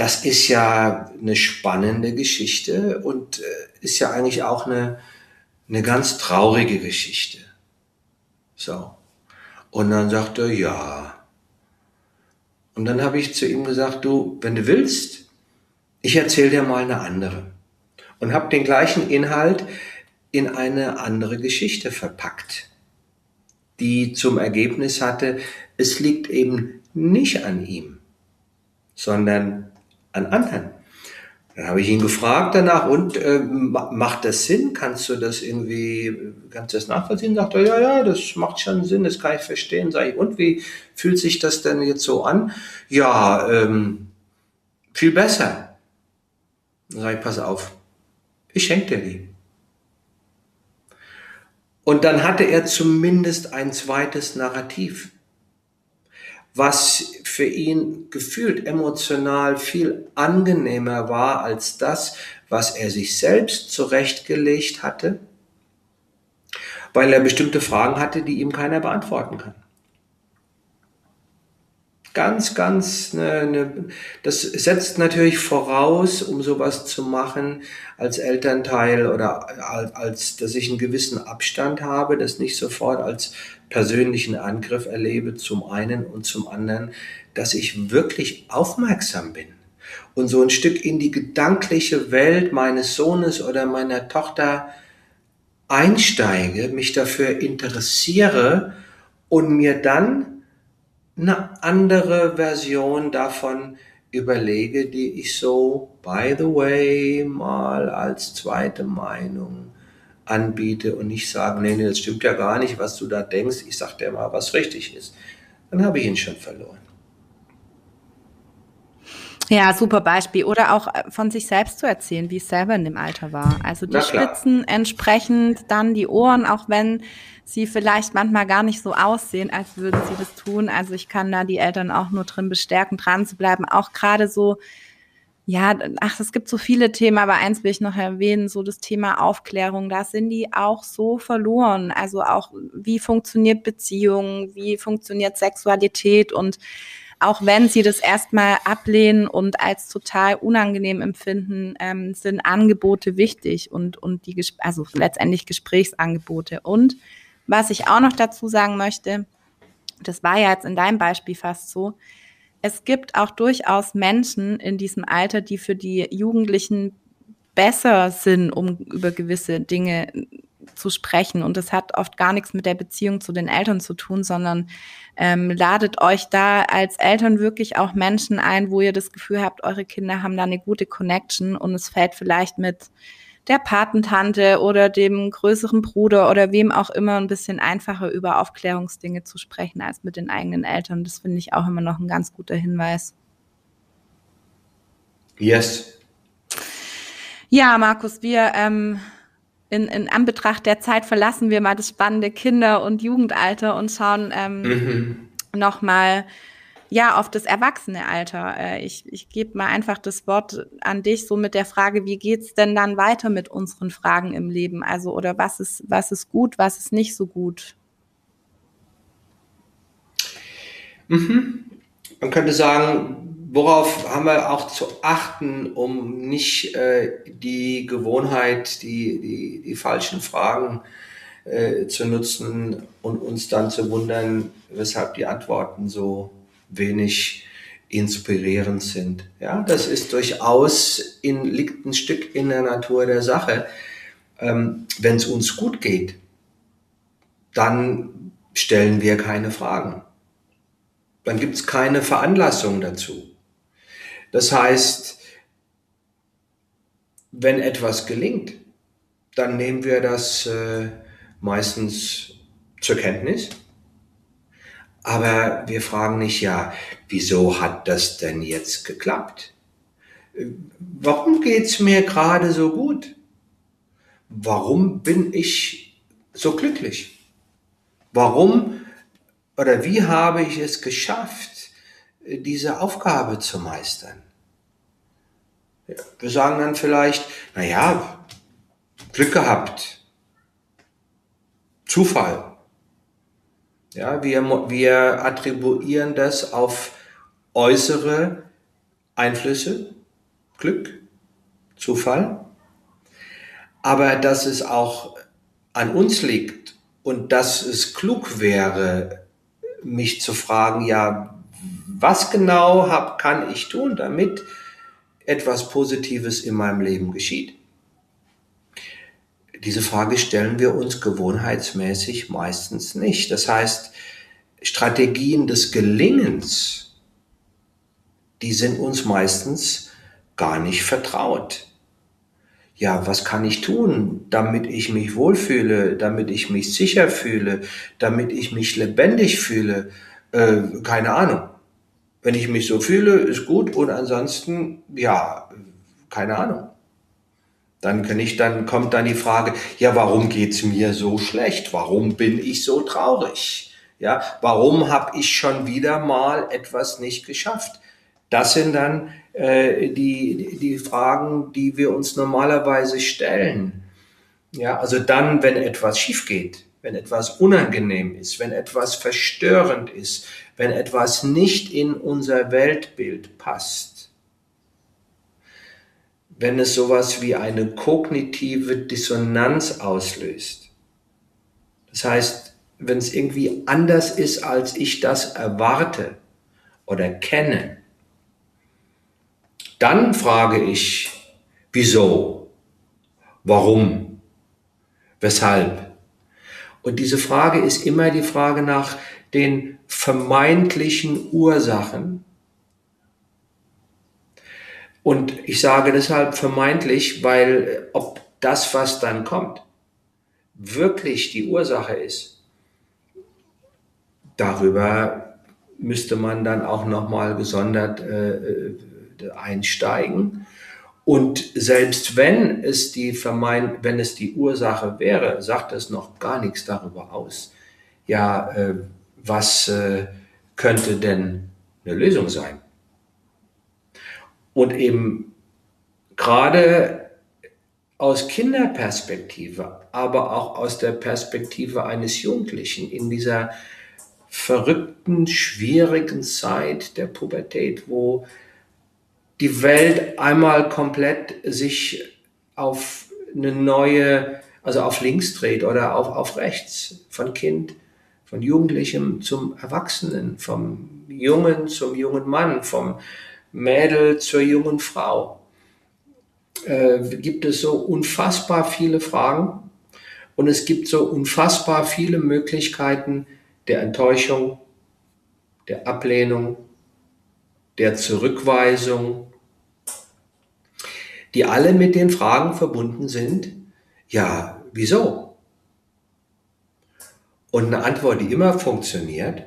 das ist ja eine spannende Geschichte und äh, ist ja eigentlich auch eine, eine ganz traurige Geschichte. So. Und dann sagt er, ja. Und dann habe ich zu ihm gesagt, du, wenn du willst, ich erzähle dir mal eine andere. Und habe den gleichen Inhalt in eine andere Geschichte verpackt, die zum Ergebnis hatte, es liegt eben nicht an ihm, sondern an anderen. Dann habe ich ihn gefragt danach, und äh, macht das Sinn? Kannst du das irgendwie, kannst du das nachvollziehen? Sagt er, ja, ja, das macht schon Sinn, das kann ich verstehen. Sag ich, und wie fühlt sich das denn jetzt so an? Ja, ähm, viel besser. Dann sage ich, pass auf, ich schenke dir die. Und dann hatte er zumindest ein zweites Narrativ was für ihn gefühlt emotional viel angenehmer war als das, was er sich selbst zurechtgelegt hatte, weil er bestimmte Fragen hatte, die ihm keiner beantworten kann. Ganz, ganz, ne, ne, das setzt natürlich voraus, um sowas zu machen als Elternteil oder als, dass ich einen gewissen Abstand habe, das nicht sofort als persönlichen Angriff erlebe, zum einen und zum anderen, dass ich wirklich aufmerksam bin und so ein Stück in die gedankliche Welt meines Sohnes oder meiner Tochter einsteige, mich dafür interessiere und mir dann eine andere Version davon überlege, die ich so, by the way, mal als zweite Meinung anbiete und nicht sagen, nee, nee, das stimmt ja gar nicht, was du da denkst, ich sag dir mal, was richtig ist. Dann habe ich ihn schon verloren. Ja, super Beispiel. Oder auch äh, von sich selbst zu erzählen, wie es selber in dem Alter war. Also die Spitzen entsprechend, dann die Ohren, auch wenn sie vielleicht manchmal gar nicht so aussehen, als würden sie das tun. Also ich kann da die Eltern auch nur drin bestärken, dran zu bleiben. Auch gerade so ja, ach, es gibt so viele Themen, aber eins will ich noch erwähnen, so das Thema Aufklärung, da sind die auch so verloren. Also auch, wie funktioniert Beziehung, wie funktioniert Sexualität und auch wenn sie das erstmal ablehnen und als total unangenehm empfinden, ähm, sind Angebote wichtig und, und die, also letztendlich Gesprächsangebote. Und was ich auch noch dazu sagen möchte, das war ja jetzt in deinem Beispiel fast so, es gibt auch durchaus Menschen in diesem Alter, die für die Jugendlichen besser sind, um über gewisse Dinge zu sprechen. Und das hat oft gar nichts mit der Beziehung zu den Eltern zu tun, sondern ähm, ladet euch da als Eltern wirklich auch Menschen ein, wo ihr das Gefühl habt, eure Kinder haben da eine gute Connection und es fällt vielleicht mit der Patentante oder dem größeren Bruder oder wem auch immer ein bisschen einfacher über Aufklärungsdinge zu sprechen als mit den eigenen Eltern. Das finde ich auch immer noch ein ganz guter Hinweis. Yes. Ja, Markus, wir ähm, in, in Anbetracht der Zeit verlassen wir mal das spannende Kinder- und Jugendalter und schauen ähm, mhm. nochmal ja, auf das Erwachsenealter. Äh, ich ich gebe mal einfach das Wort an dich, so mit der Frage, wie geht's denn dann weiter mit unseren Fragen im Leben? Also, oder was ist, was ist gut, was ist nicht so gut? Mhm. Man könnte sagen, worauf haben wir auch zu achten, um nicht äh, die Gewohnheit, die, die, die falschen Fragen äh, zu nutzen und uns dann zu wundern, weshalb die Antworten so wenig inspirierend sind. Ja, das ist durchaus in, liegt ein Stück in der Natur der Sache. Ähm, Wenn es uns gut geht, dann stellen wir keine Fragen. Dann gibt es keine Veranlassung dazu. Das heißt, wenn etwas gelingt, dann nehmen wir das äh, meistens zur Kenntnis. Aber wir fragen nicht, ja, wieso hat das denn jetzt geklappt? Warum geht's mir gerade so gut? Warum bin ich so glücklich? Warum oder wie habe ich es geschafft, diese Aufgabe zu meistern? Wir sagen dann vielleicht, na ja, Glück gehabt, Zufall. Ja, wir, wir attribuieren das auf äußere Einflüsse, Glück, Zufall. Aber dass es auch an uns liegt und dass es klug wäre, mich zu fragen, ja, was genau hab, kann ich tun, damit etwas Positives in meinem Leben geschieht? Diese Frage stellen wir uns gewohnheitsmäßig meistens nicht. Das heißt, Strategien des Gelingens, die sind uns meistens gar nicht vertraut. Ja, was kann ich tun, damit ich mich wohlfühle, damit ich mich sicher fühle, damit ich mich lebendig fühle? Äh, keine Ahnung. Wenn ich mich so fühle, ist gut und ansonsten, ja, keine Ahnung. Dann kann ich, dann kommt dann die Frage, ja, warum geht's mir so schlecht? Warum bin ich so traurig? Ja, warum habe ich schon wieder mal etwas nicht geschafft? Das sind dann äh, die, die Fragen, die wir uns normalerweise stellen. Ja, also dann, wenn etwas schief geht, wenn etwas unangenehm ist, wenn etwas verstörend ist, wenn etwas nicht in unser Weltbild passt, wenn es sowas wie eine kognitive Dissonanz auslöst. Das heißt, wenn es irgendwie anders ist, als ich das erwarte oder kenne, dann frage ich, wieso, warum, weshalb. Und diese Frage ist immer die Frage nach den vermeintlichen Ursachen und ich sage deshalb vermeintlich, weil ob das, was dann kommt, wirklich die Ursache ist, darüber müsste man dann auch nochmal gesondert äh, äh, einsteigen. Und selbst wenn es die vermeint, wenn es die Ursache wäre, sagt es noch gar nichts darüber aus. Ja, äh, was äh, könnte denn eine Lösung sein? Und eben gerade aus Kinderperspektive, aber auch aus der Perspektive eines Jugendlichen in dieser verrückten, schwierigen Zeit der Pubertät, wo die Welt einmal komplett sich auf eine neue, also auf links dreht oder auf, auf rechts, von Kind, von Jugendlichem zum Erwachsenen, vom Jungen zum jungen Mann, vom Mädel zur jungen Frau. Äh, gibt es so unfassbar viele Fragen und es gibt so unfassbar viele Möglichkeiten der Enttäuschung, der Ablehnung, der Zurückweisung, die alle mit den Fragen verbunden sind, ja, wieso? Und eine Antwort, die immer funktioniert,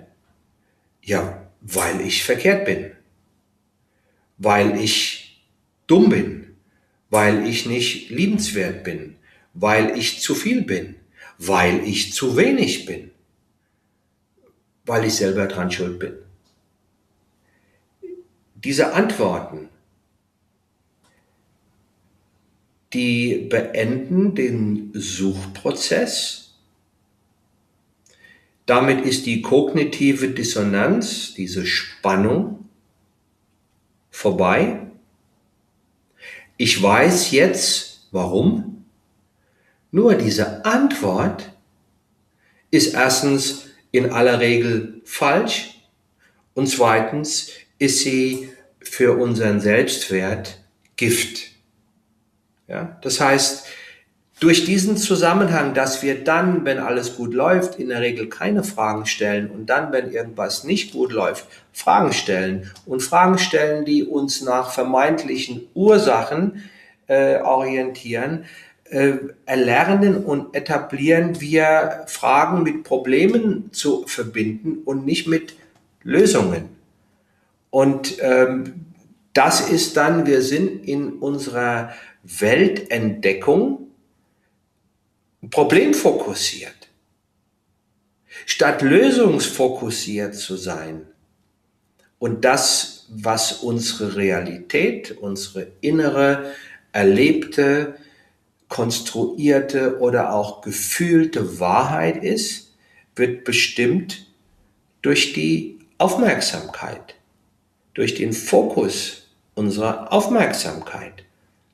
ja, weil ich verkehrt bin weil ich dumm bin, weil ich nicht liebenswert bin, weil ich zu viel bin, weil ich zu wenig bin, weil ich selber dran schuld bin. Diese Antworten, die beenden den Suchprozess. Damit ist die kognitive Dissonanz, diese Spannung, vorbei. Ich weiß jetzt, warum. Nur diese Antwort ist erstens in aller Regel falsch und zweitens ist sie für unseren Selbstwert Gift. Ja, das heißt, durch diesen Zusammenhang, dass wir dann, wenn alles gut läuft, in der Regel keine Fragen stellen und dann, wenn irgendwas nicht gut läuft, Fragen stellen und Fragen stellen, die uns nach vermeintlichen Ursachen äh, orientieren, äh, erlernen und etablieren wir Fragen mit Problemen zu verbinden und nicht mit Lösungen. Und ähm, das ist dann, wir sind in unserer Weltentdeckung problemfokussiert. Statt lösungsfokussiert zu sein und das, was unsere Realität, unsere innere, erlebte, konstruierte oder auch gefühlte Wahrheit ist, wird bestimmt durch die Aufmerksamkeit, durch den Fokus unserer Aufmerksamkeit.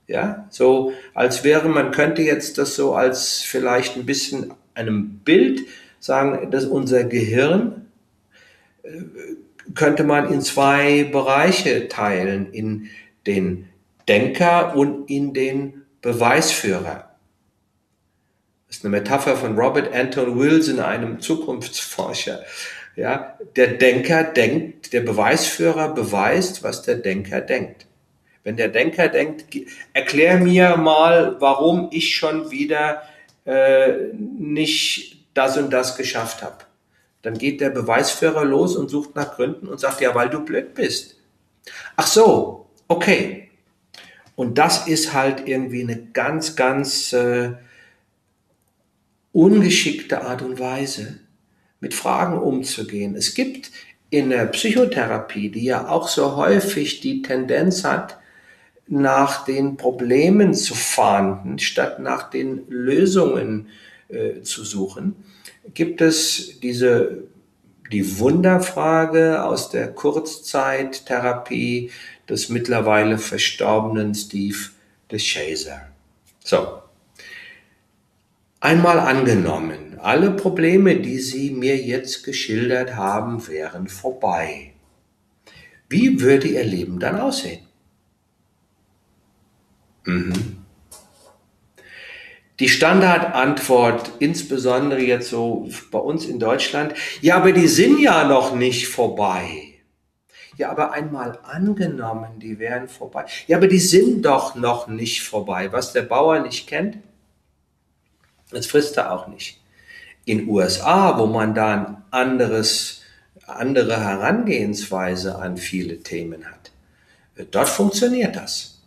Ja, so als wäre, man könnte jetzt das so als vielleicht ein bisschen einem Bild sagen, dass unser Gehirn äh, könnte man in zwei Bereiche teilen, in den Denker und in den Beweisführer. Das ist eine Metapher von Robert Anton Wilson, einem Zukunftsforscher. Ja, der Denker denkt, der Beweisführer beweist, was der Denker denkt. Wenn der Denker denkt, erklär mir mal, warum ich schon wieder äh, nicht das und das geschafft habe. Dann geht der Beweisführer los und sucht nach Gründen und sagt, ja, weil du blöd bist. Ach so, okay. Und das ist halt irgendwie eine ganz, ganz äh, ungeschickte Art und Weise, mit Fragen umzugehen. Es gibt in der Psychotherapie, die ja auch so häufig die Tendenz hat, nach den Problemen zu fahnden, statt nach den Lösungen äh, zu suchen, gibt es diese, die Wunderfrage aus der Kurzzeittherapie des mittlerweile verstorbenen Steve DeShazer. So. Einmal angenommen, alle Probleme, die Sie mir jetzt geschildert haben, wären vorbei. Wie würde Ihr Leben dann aussehen? Mhm. Die Standardantwort, insbesondere jetzt so bei uns in Deutschland, ja, aber die sind ja noch nicht vorbei. Ja, aber einmal angenommen, die wären vorbei. Ja, aber die sind doch noch nicht vorbei. Was der Bauer nicht kennt, das frisst er auch nicht. In USA, wo man da ein anderes, andere Herangehensweise an viele Themen hat, dort funktioniert das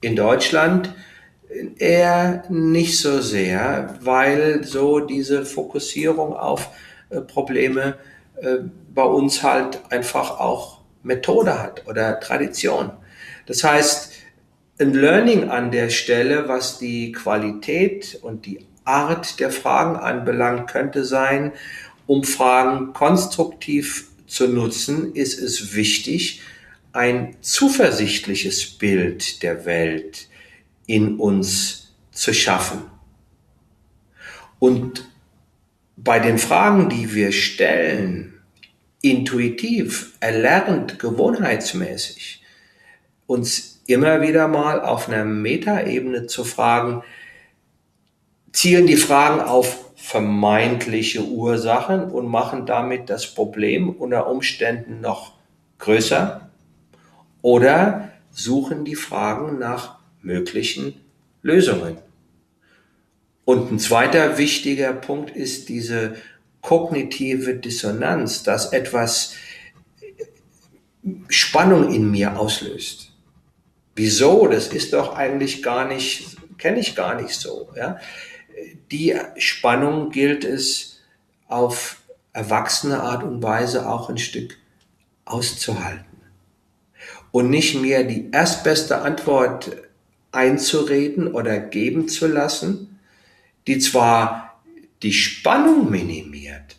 in Deutschland eher nicht so sehr, weil so diese Fokussierung auf äh, Probleme äh, bei uns halt einfach auch Methode hat oder Tradition. Das heißt, ein Learning an der Stelle, was die Qualität und die Art der Fragen anbelangt, könnte sein, um Fragen konstruktiv zu nutzen, ist es wichtig, ein zuversichtliches Bild der Welt in uns zu schaffen. Und bei den Fragen, die wir stellen, intuitiv, erlernt, gewohnheitsmäßig, uns immer wieder mal auf einer Metaebene zu fragen, zielen die Fragen auf vermeintliche Ursachen und machen damit das Problem unter Umständen noch größer oder suchen die Fragen nach möglichen Lösungen. Und ein zweiter wichtiger Punkt ist diese kognitive Dissonanz, dass etwas Spannung in mir auslöst. Wieso? Das ist doch eigentlich gar nicht, kenne ich gar nicht so. Ja? Die Spannung gilt es auf erwachsene Art und Weise auch ein Stück auszuhalten und nicht mir die erstbeste Antwort einzureden oder geben zu lassen, die zwar die Spannung minimiert,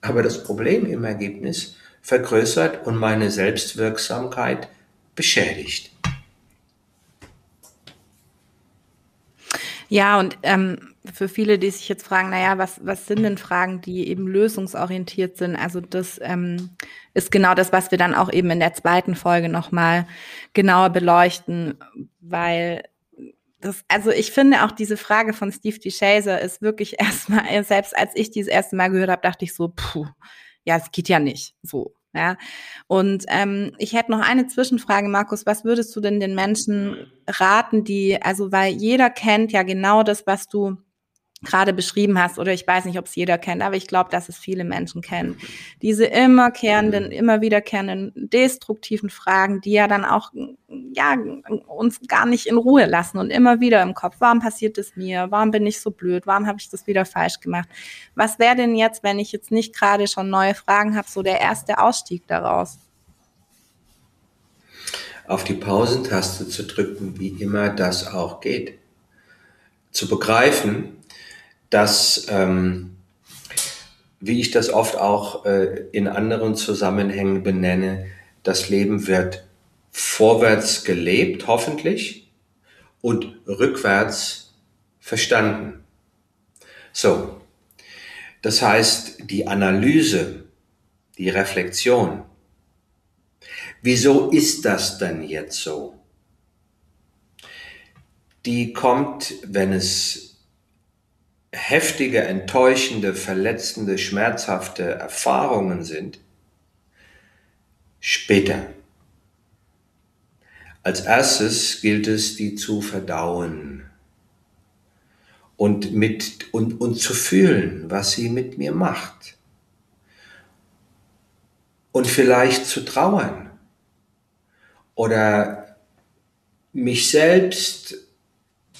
aber das Problem im Ergebnis vergrößert und meine Selbstwirksamkeit beschädigt. Ja, und ähm, für viele, die sich jetzt fragen, naja, was, was sind denn Fragen, die eben lösungsorientiert sind? Also das ähm, ist genau das, was wir dann auch eben in der zweiten Folge nochmal genauer beleuchten, weil das, also ich finde auch diese Frage von Steve DeShazer ist wirklich erstmal, selbst als ich dieses erste Mal gehört habe, dachte ich so, puh, ja, es geht ja nicht so. Ja, und ähm, ich hätte noch eine Zwischenfrage, Markus. Was würdest du denn den Menschen raten, die, also weil jeder kennt ja genau das, was du gerade beschrieben hast, oder ich weiß nicht, ob es jeder kennt, aber ich glaube, dass es viele Menschen kennen. Diese immerkehrenden, immer wiederkehrenden destruktiven Fragen, die ja dann auch ja, uns gar nicht in Ruhe lassen und immer wieder im Kopf, warum passiert es mir? Warum bin ich so blöd? Warum habe ich das wieder falsch gemacht? Was wäre denn jetzt, wenn ich jetzt nicht gerade schon neue Fragen habe, so der erste Ausstieg daraus? Auf die Pausentaste zu drücken, wie immer das auch geht. Zu begreifen, dass, ähm, wie ich das oft auch äh, in anderen Zusammenhängen benenne, das Leben wird vorwärts gelebt, hoffentlich, und rückwärts verstanden. So, das heißt, die Analyse, die Reflexion, wieso ist das denn jetzt so? Die kommt, wenn es heftige, enttäuschende, verletzende, schmerzhafte Erfahrungen sind, später. Als erstes gilt es, die zu verdauen und mit und, und zu fühlen, was sie mit mir macht. Und vielleicht zu trauern oder mich selbst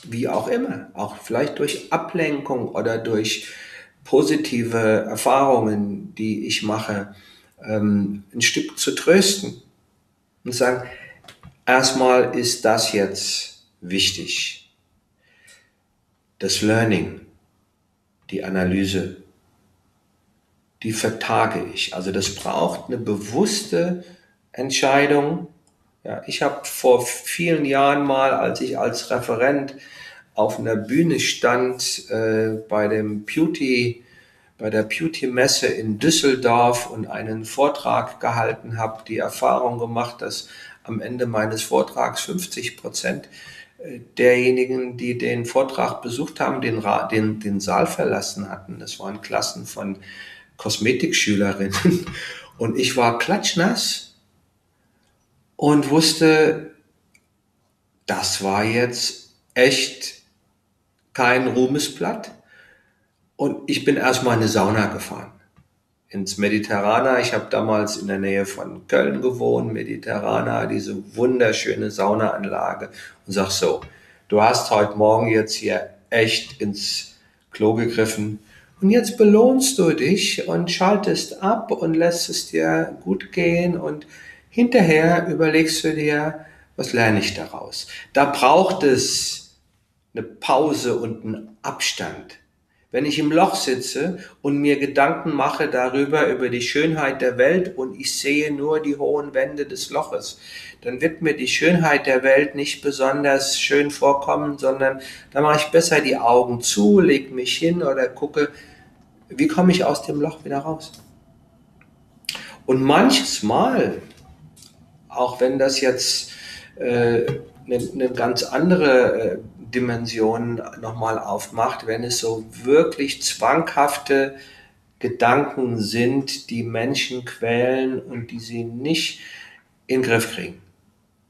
wie auch immer, auch vielleicht durch Ablenkung oder durch positive Erfahrungen, die ich mache, ähm, ein Stück zu trösten und sagen, erstmal ist das jetzt wichtig. Das Learning, die Analyse, die vertage ich. Also das braucht eine bewusste Entscheidung, ja, ich habe vor vielen Jahren mal, als ich als Referent auf einer Bühne stand äh, bei dem Beauty, bei der Beauty-Messe in Düsseldorf und einen Vortrag gehalten habe, die Erfahrung gemacht, dass am Ende meines Vortrags 50 Prozent äh, derjenigen, die den Vortrag besucht haben, den, den, den Saal verlassen hatten. Das waren Klassen von Kosmetikschülerinnen. Und ich war klatschnass und wusste, das war jetzt echt kein Ruhmesblatt. Und ich bin erstmal in eine Sauna gefahren. Ins Mediterraner. Ich habe damals in der Nähe von Köln gewohnt. Mediterraner, diese wunderschöne Saunaanlage. Und sag so, du hast heute Morgen jetzt hier echt ins Klo gegriffen. Und jetzt belohnst du dich und schaltest ab und lässt es dir gut gehen und Hinterher überlegst du dir, was lerne ich daraus? Da braucht es eine Pause und einen Abstand. Wenn ich im Loch sitze und mir Gedanken mache darüber, über die Schönheit der Welt und ich sehe nur die hohen Wände des Loches, dann wird mir die Schönheit der Welt nicht besonders schön vorkommen, sondern da mache ich besser die Augen zu, leg mich hin oder gucke, wie komme ich aus dem Loch wieder raus. Und manches Mal auch wenn das jetzt äh, eine, eine ganz andere äh, Dimension nochmal aufmacht, wenn es so wirklich zwanghafte Gedanken sind, die Menschen quälen und die sie nicht in den Griff kriegen.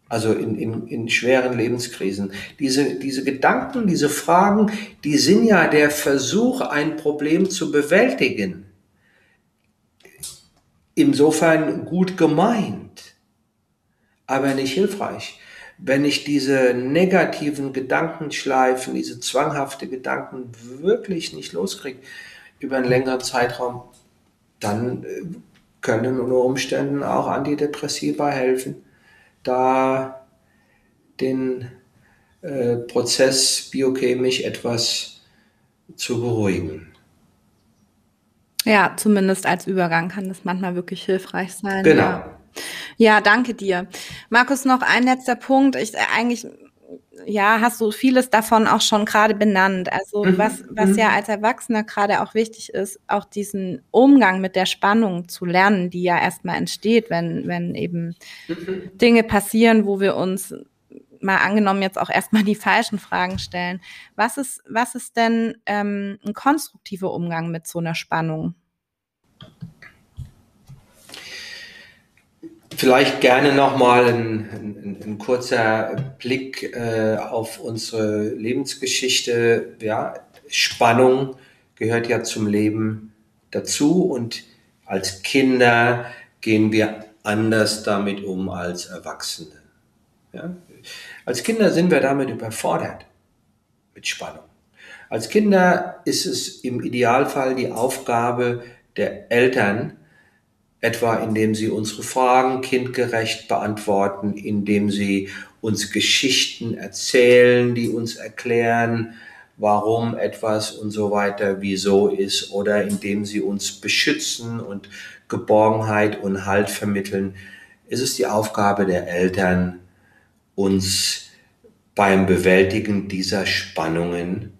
Also in, in, in schweren Lebenskrisen. Diese, diese Gedanken, diese Fragen, die sind ja der Versuch, ein Problem zu bewältigen. Insofern gut gemeint aber nicht hilfreich. Wenn ich diese negativen Gedankenschleifen, diese zwanghafte Gedanken wirklich nicht loskriege über einen längeren Zeitraum, dann äh, können unter Umständen auch Antidepressiva helfen, da den äh, Prozess biochemisch etwas zu beruhigen. Ja, zumindest als Übergang kann das manchmal wirklich hilfreich sein. Genau. Ja. Ja, danke dir. Markus, noch ein letzter Punkt. Ich äh, eigentlich ja, hast du vieles davon auch schon gerade benannt. Also mhm. was, was mhm. ja als Erwachsener gerade auch wichtig ist, auch diesen Umgang mit der Spannung zu lernen, die ja erstmal entsteht, wenn, wenn eben mhm. Dinge passieren, wo wir uns mal angenommen jetzt auch erstmal die falschen Fragen stellen. Was ist, was ist denn ähm, ein konstruktiver Umgang mit so einer Spannung? Vielleicht gerne nochmal ein, ein, ein kurzer Blick äh, auf unsere Lebensgeschichte. Ja, Spannung gehört ja zum Leben dazu und als Kinder gehen wir anders damit um als Erwachsene. Ja? Als Kinder sind wir damit überfordert mit Spannung. Als Kinder ist es im Idealfall die Aufgabe der Eltern, etwa indem sie unsere Fragen kindgerecht beantworten, indem sie uns Geschichten erzählen, die uns erklären, warum etwas und so weiter wieso ist, oder indem sie uns beschützen und Geborgenheit und Halt vermitteln. Es ist die Aufgabe der Eltern, uns beim Bewältigen dieser Spannungen,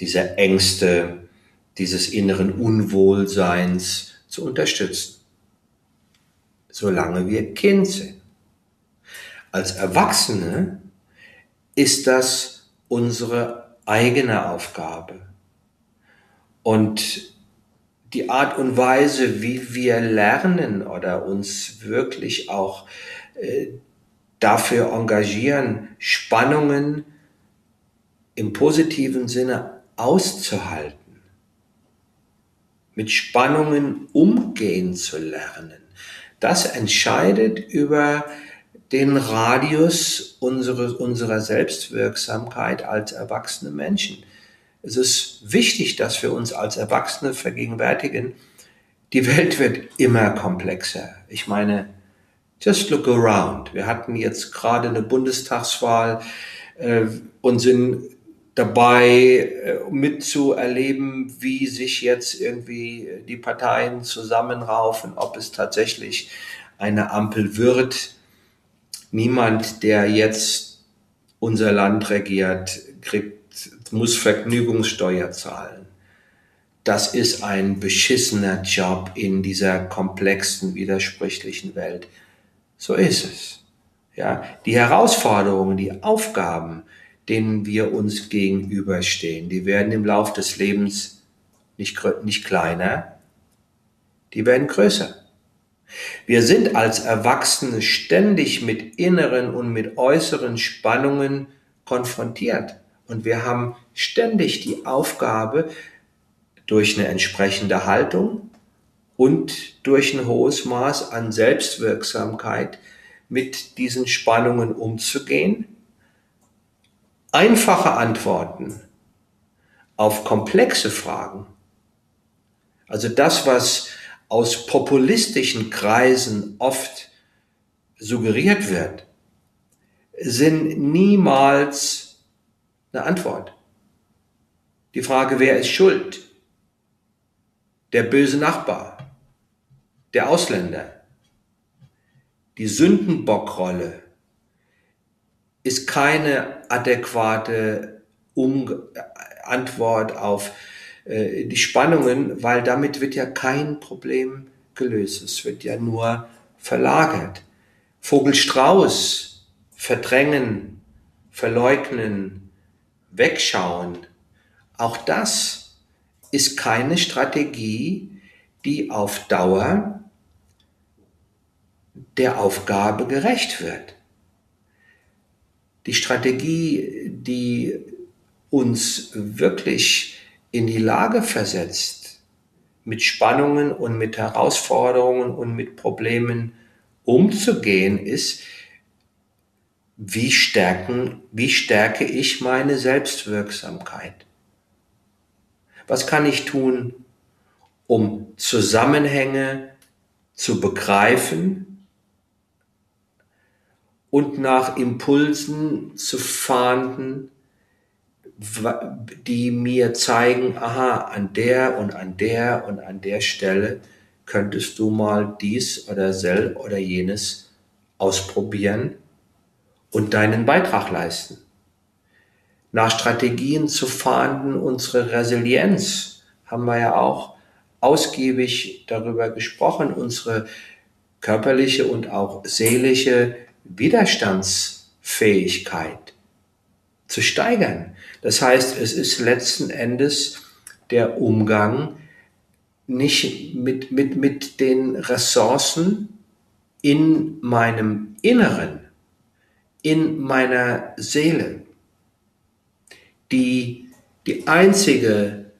dieser Ängste, dieses inneren Unwohlseins zu unterstützen solange wir Kind sind. Als Erwachsene ist das unsere eigene Aufgabe. Und die Art und Weise, wie wir lernen oder uns wirklich auch äh, dafür engagieren, Spannungen im positiven Sinne auszuhalten, mit Spannungen umgehen zu lernen, das entscheidet über den Radius unseres, unserer Selbstwirksamkeit als erwachsene Menschen. Es ist wichtig, dass wir uns als Erwachsene vergegenwärtigen, die Welt wird immer komplexer. Ich meine, just look around. Wir hatten jetzt gerade eine Bundestagswahl äh, und sind dabei äh, mitzuerleben, wie sich jetzt irgendwie die Parteien zusammenraufen, ob es tatsächlich eine Ampel wird. Niemand, der jetzt unser Land regiert, kriegt, muss Vergnügungssteuer zahlen. Das ist ein beschissener Job in dieser komplexen, widersprüchlichen Welt. So ist es. Ja, die Herausforderungen, die Aufgaben, denen wir uns gegenüberstehen. Die werden im Lauf des Lebens nicht, nicht kleiner, die werden größer. Wir sind als Erwachsene ständig mit inneren und mit äußeren Spannungen konfrontiert. Und wir haben ständig die Aufgabe, durch eine entsprechende Haltung und durch ein hohes Maß an Selbstwirksamkeit mit diesen Spannungen umzugehen einfache Antworten auf komplexe Fragen, also das, was aus populistischen Kreisen oft suggeriert wird, sind niemals eine Antwort. Die Frage, wer ist schuld? Der böse Nachbar, der Ausländer, die Sündenbockrolle, ist keine adäquate um Antwort auf äh, die Spannungen, weil damit wird ja kein Problem gelöst. Es wird ja nur verlagert. Vogelstrauß, verdrängen, verleugnen, wegschauen, auch das ist keine Strategie, die auf Dauer der Aufgabe gerecht wird die Strategie, die uns wirklich in die Lage versetzt, mit Spannungen und mit Herausforderungen und mit Problemen umzugehen, ist, wie, stärken, wie stärke ich meine Selbstwirksamkeit? Was kann ich tun, um Zusammenhänge zu begreifen, und nach Impulsen zu fahnden, die mir zeigen, aha, an der und an der und an der Stelle könntest du mal dies oder sel oder jenes ausprobieren und deinen Beitrag leisten. Nach Strategien zu fahnden, unsere Resilienz haben wir ja auch ausgiebig darüber gesprochen, unsere körperliche und auch seelische Widerstandsfähigkeit zu steigern. Das heißt, es ist letzten Endes der Umgang nicht mit, mit, mit den Ressourcen in meinem Inneren, in meiner Seele, die die einzige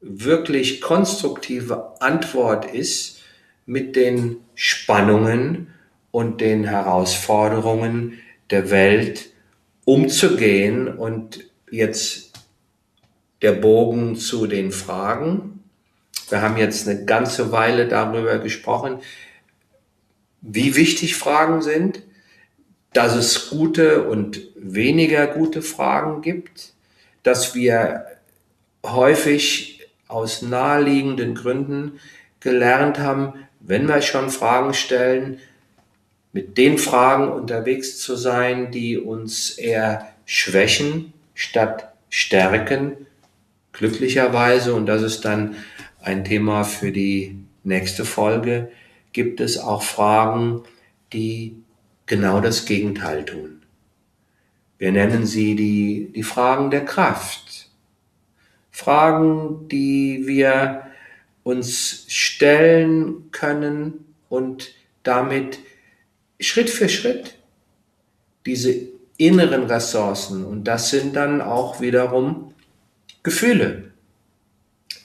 wirklich konstruktive Antwort ist, mit den Spannungen und den Herausforderungen der Welt umzugehen und jetzt der Bogen zu den Fragen. Wir haben jetzt eine ganze Weile darüber gesprochen, wie wichtig Fragen sind, dass es gute und weniger gute Fragen gibt, dass wir häufig aus naheliegenden Gründen gelernt haben, wenn wir schon Fragen stellen, mit den Fragen unterwegs zu sein, die uns eher schwächen statt stärken. Glücklicherweise, und das ist dann ein Thema für die nächste Folge, gibt es auch Fragen, die genau das Gegenteil tun. Wir nennen sie die, die Fragen der Kraft. Fragen, die wir uns stellen können und damit Schritt für Schritt diese inneren Ressourcen, und das sind dann auch wiederum Gefühle,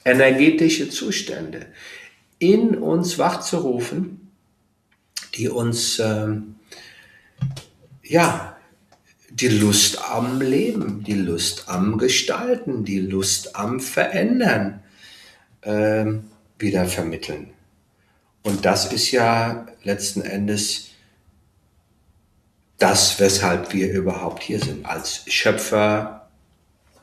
energetische Zustände, in uns wachzurufen, die uns, ähm, ja, die Lust am Leben, die Lust am Gestalten, die Lust am Verändern ähm, wieder vermitteln. Und das ist ja letzten Endes das, weshalb wir überhaupt hier sind, als Schöpfer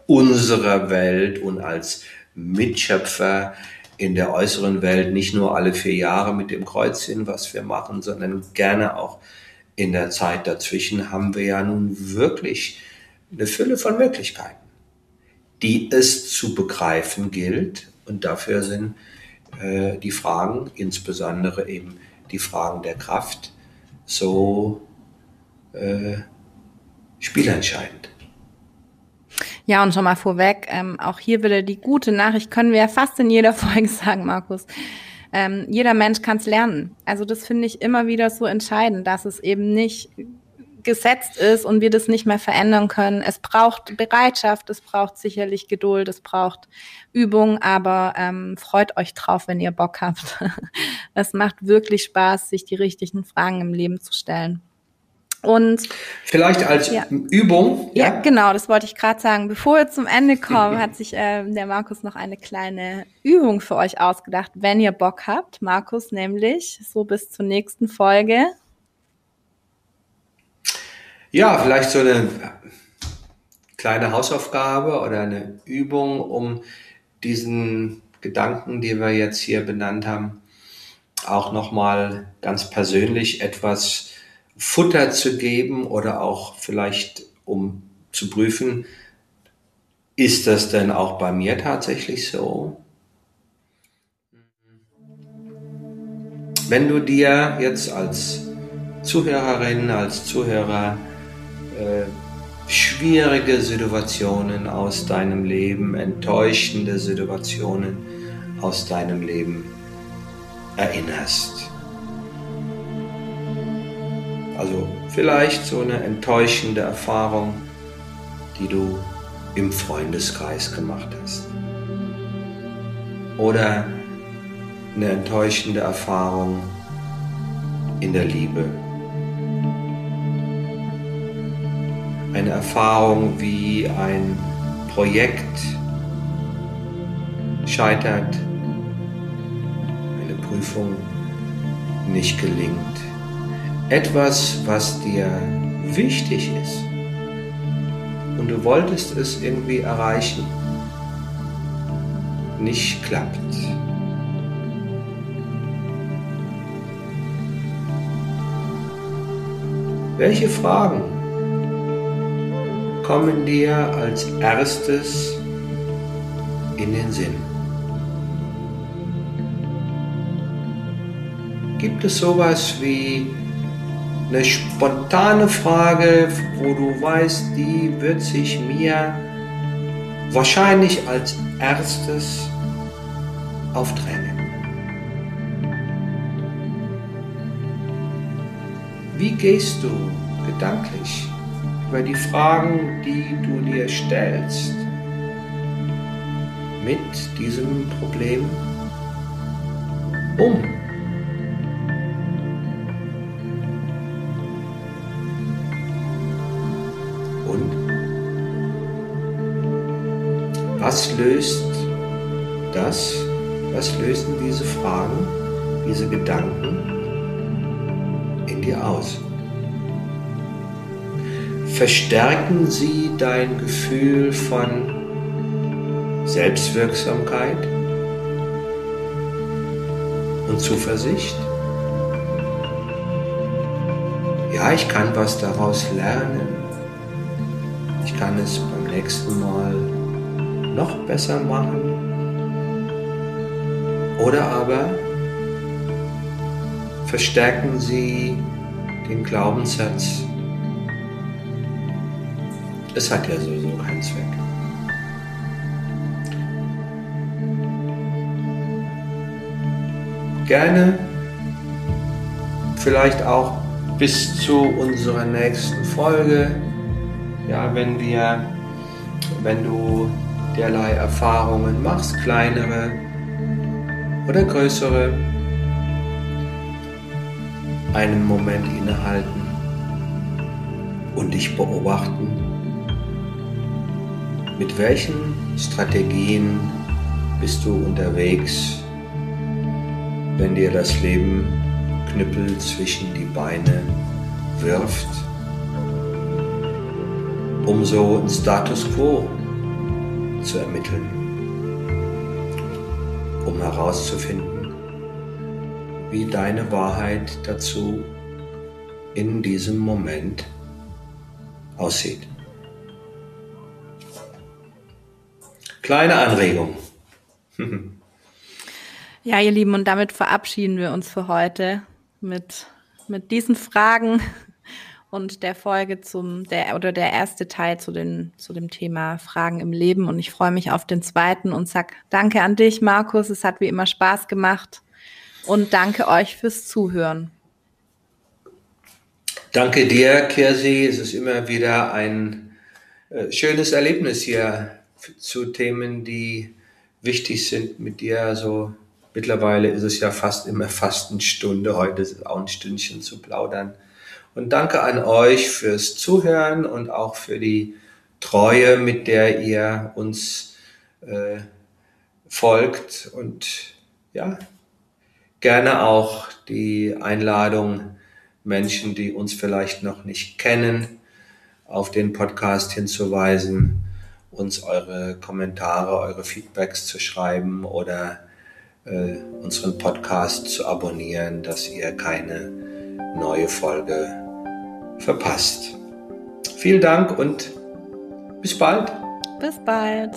unserer Welt und als Mitschöpfer in der äußeren Welt, nicht nur alle vier Jahre mit dem Kreuzchen, was wir machen, sondern gerne auch in der Zeit dazwischen haben wir ja nun wirklich eine Fülle von Möglichkeiten, die es zu begreifen gilt. Und dafür sind äh, die Fragen, insbesondere eben die Fragen der Kraft, so äh, spielentscheidend. Ja, und schon mal vorweg, ähm, auch hier wieder die gute Nachricht, können wir ja fast in jeder Folge sagen, Markus. Ähm, jeder Mensch kann es lernen. Also das finde ich immer wieder so entscheidend, dass es eben nicht gesetzt ist und wir das nicht mehr verändern können. Es braucht Bereitschaft, es braucht sicherlich Geduld, es braucht Übung, aber ähm, freut euch drauf, wenn ihr Bock habt. es macht wirklich Spaß, sich die richtigen Fragen im Leben zu stellen. Und vielleicht als ja. Übung. Ja? ja, genau, das wollte ich gerade sagen. Bevor wir zum Ende kommen, hat sich äh, der Markus noch eine kleine Übung für euch ausgedacht, wenn ihr Bock habt. Markus nämlich so bis zur nächsten Folge. Ja, vielleicht so eine kleine Hausaufgabe oder eine Übung, um diesen Gedanken, die wir jetzt hier benannt haben, auch nochmal ganz persönlich etwas Futter zu geben oder auch vielleicht um zu prüfen, ist das denn auch bei mir tatsächlich so? Wenn du dir jetzt als Zuhörerin, als Zuhörer äh, schwierige Situationen aus deinem Leben, enttäuschende Situationen aus deinem Leben erinnerst, also vielleicht so eine enttäuschende Erfahrung, die du im Freundeskreis gemacht hast. Oder eine enttäuschende Erfahrung in der Liebe. Eine Erfahrung, wie ein Projekt scheitert, eine Prüfung nicht gelingt etwas, was dir wichtig ist und du wolltest es irgendwie erreichen, nicht klappt. Welche Fragen kommen dir als erstes in den Sinn? Gibt es sowas wie eine spontane Frage, wo du weißt, die wird sich mir wahrscheinlich als erstes aufdrängen? Wie gehst du gedanklich über die Fragen, die du dir stellst, mit diesem Problem um? Was löst das, was lösen diese Fragen, diese Gedanken dir aus. Verstärken sie dein Gefühl von Selbstwirksamkeit und Zuversicht? Ja, ich kann was daraus lernen. Ich kann es beim nächsten Mal noch besser machen. Oder aber verstärken sie den Glaubenssatz, es hat ja sowieso keinen Zweck. Gerne vielleicht auch bis zu unserer nächsten Folge, ja, wenn wir, wenn du derlei Erfahrungen machst, kleinere oder größere, einen Moment innehalten und dich beobachten, mit welchen Strategien bist du unterwegs, wenn dir das Leben Knüppel zwischen die Beine wirft, um so einen Status quo zu ermitteln, um herauszufinden, wie deine Wahrheit dazu in diesem Moment aussieht. Kleine Anregung. ja, ihr Lieben, und damit verabschieden wir uns für heute mit, mit diesen Fragen und der Folge zum, der, oder der erste Teil zu, den, zu dem Thema Fragen im Leben. Und ich freue mich auf den zweiten und sag Danke an dich, Markus. Es hat wie immer Spaß gemacht. Und danke euch fürs Zuhören. Danke dir, Kirsi. Es ist immer wieder ein äh, schönes Erlebnis hier zu Themen, die wichtig sind mit dir. So mittlerweile ist es ja fast immer fast eine Stunde. Heute ist es auch ein Stündchen zu plaudern. Und danke an euch fürs Zuhören und auch für die Treue, mit der ihr uns äh, folgt. Und ja, gerne auch die Einladung, Menschen, die uns vielleicht noch nicht kennen, auf den Podcast hinzuweisen, uns eure Kommentare, eure Feedbacks zu schreiben oder äh, unseren Podcast zu abonnieren, dass ihr keine neue Folge verpasst. Vielen Dank und bis bald. Bis bald.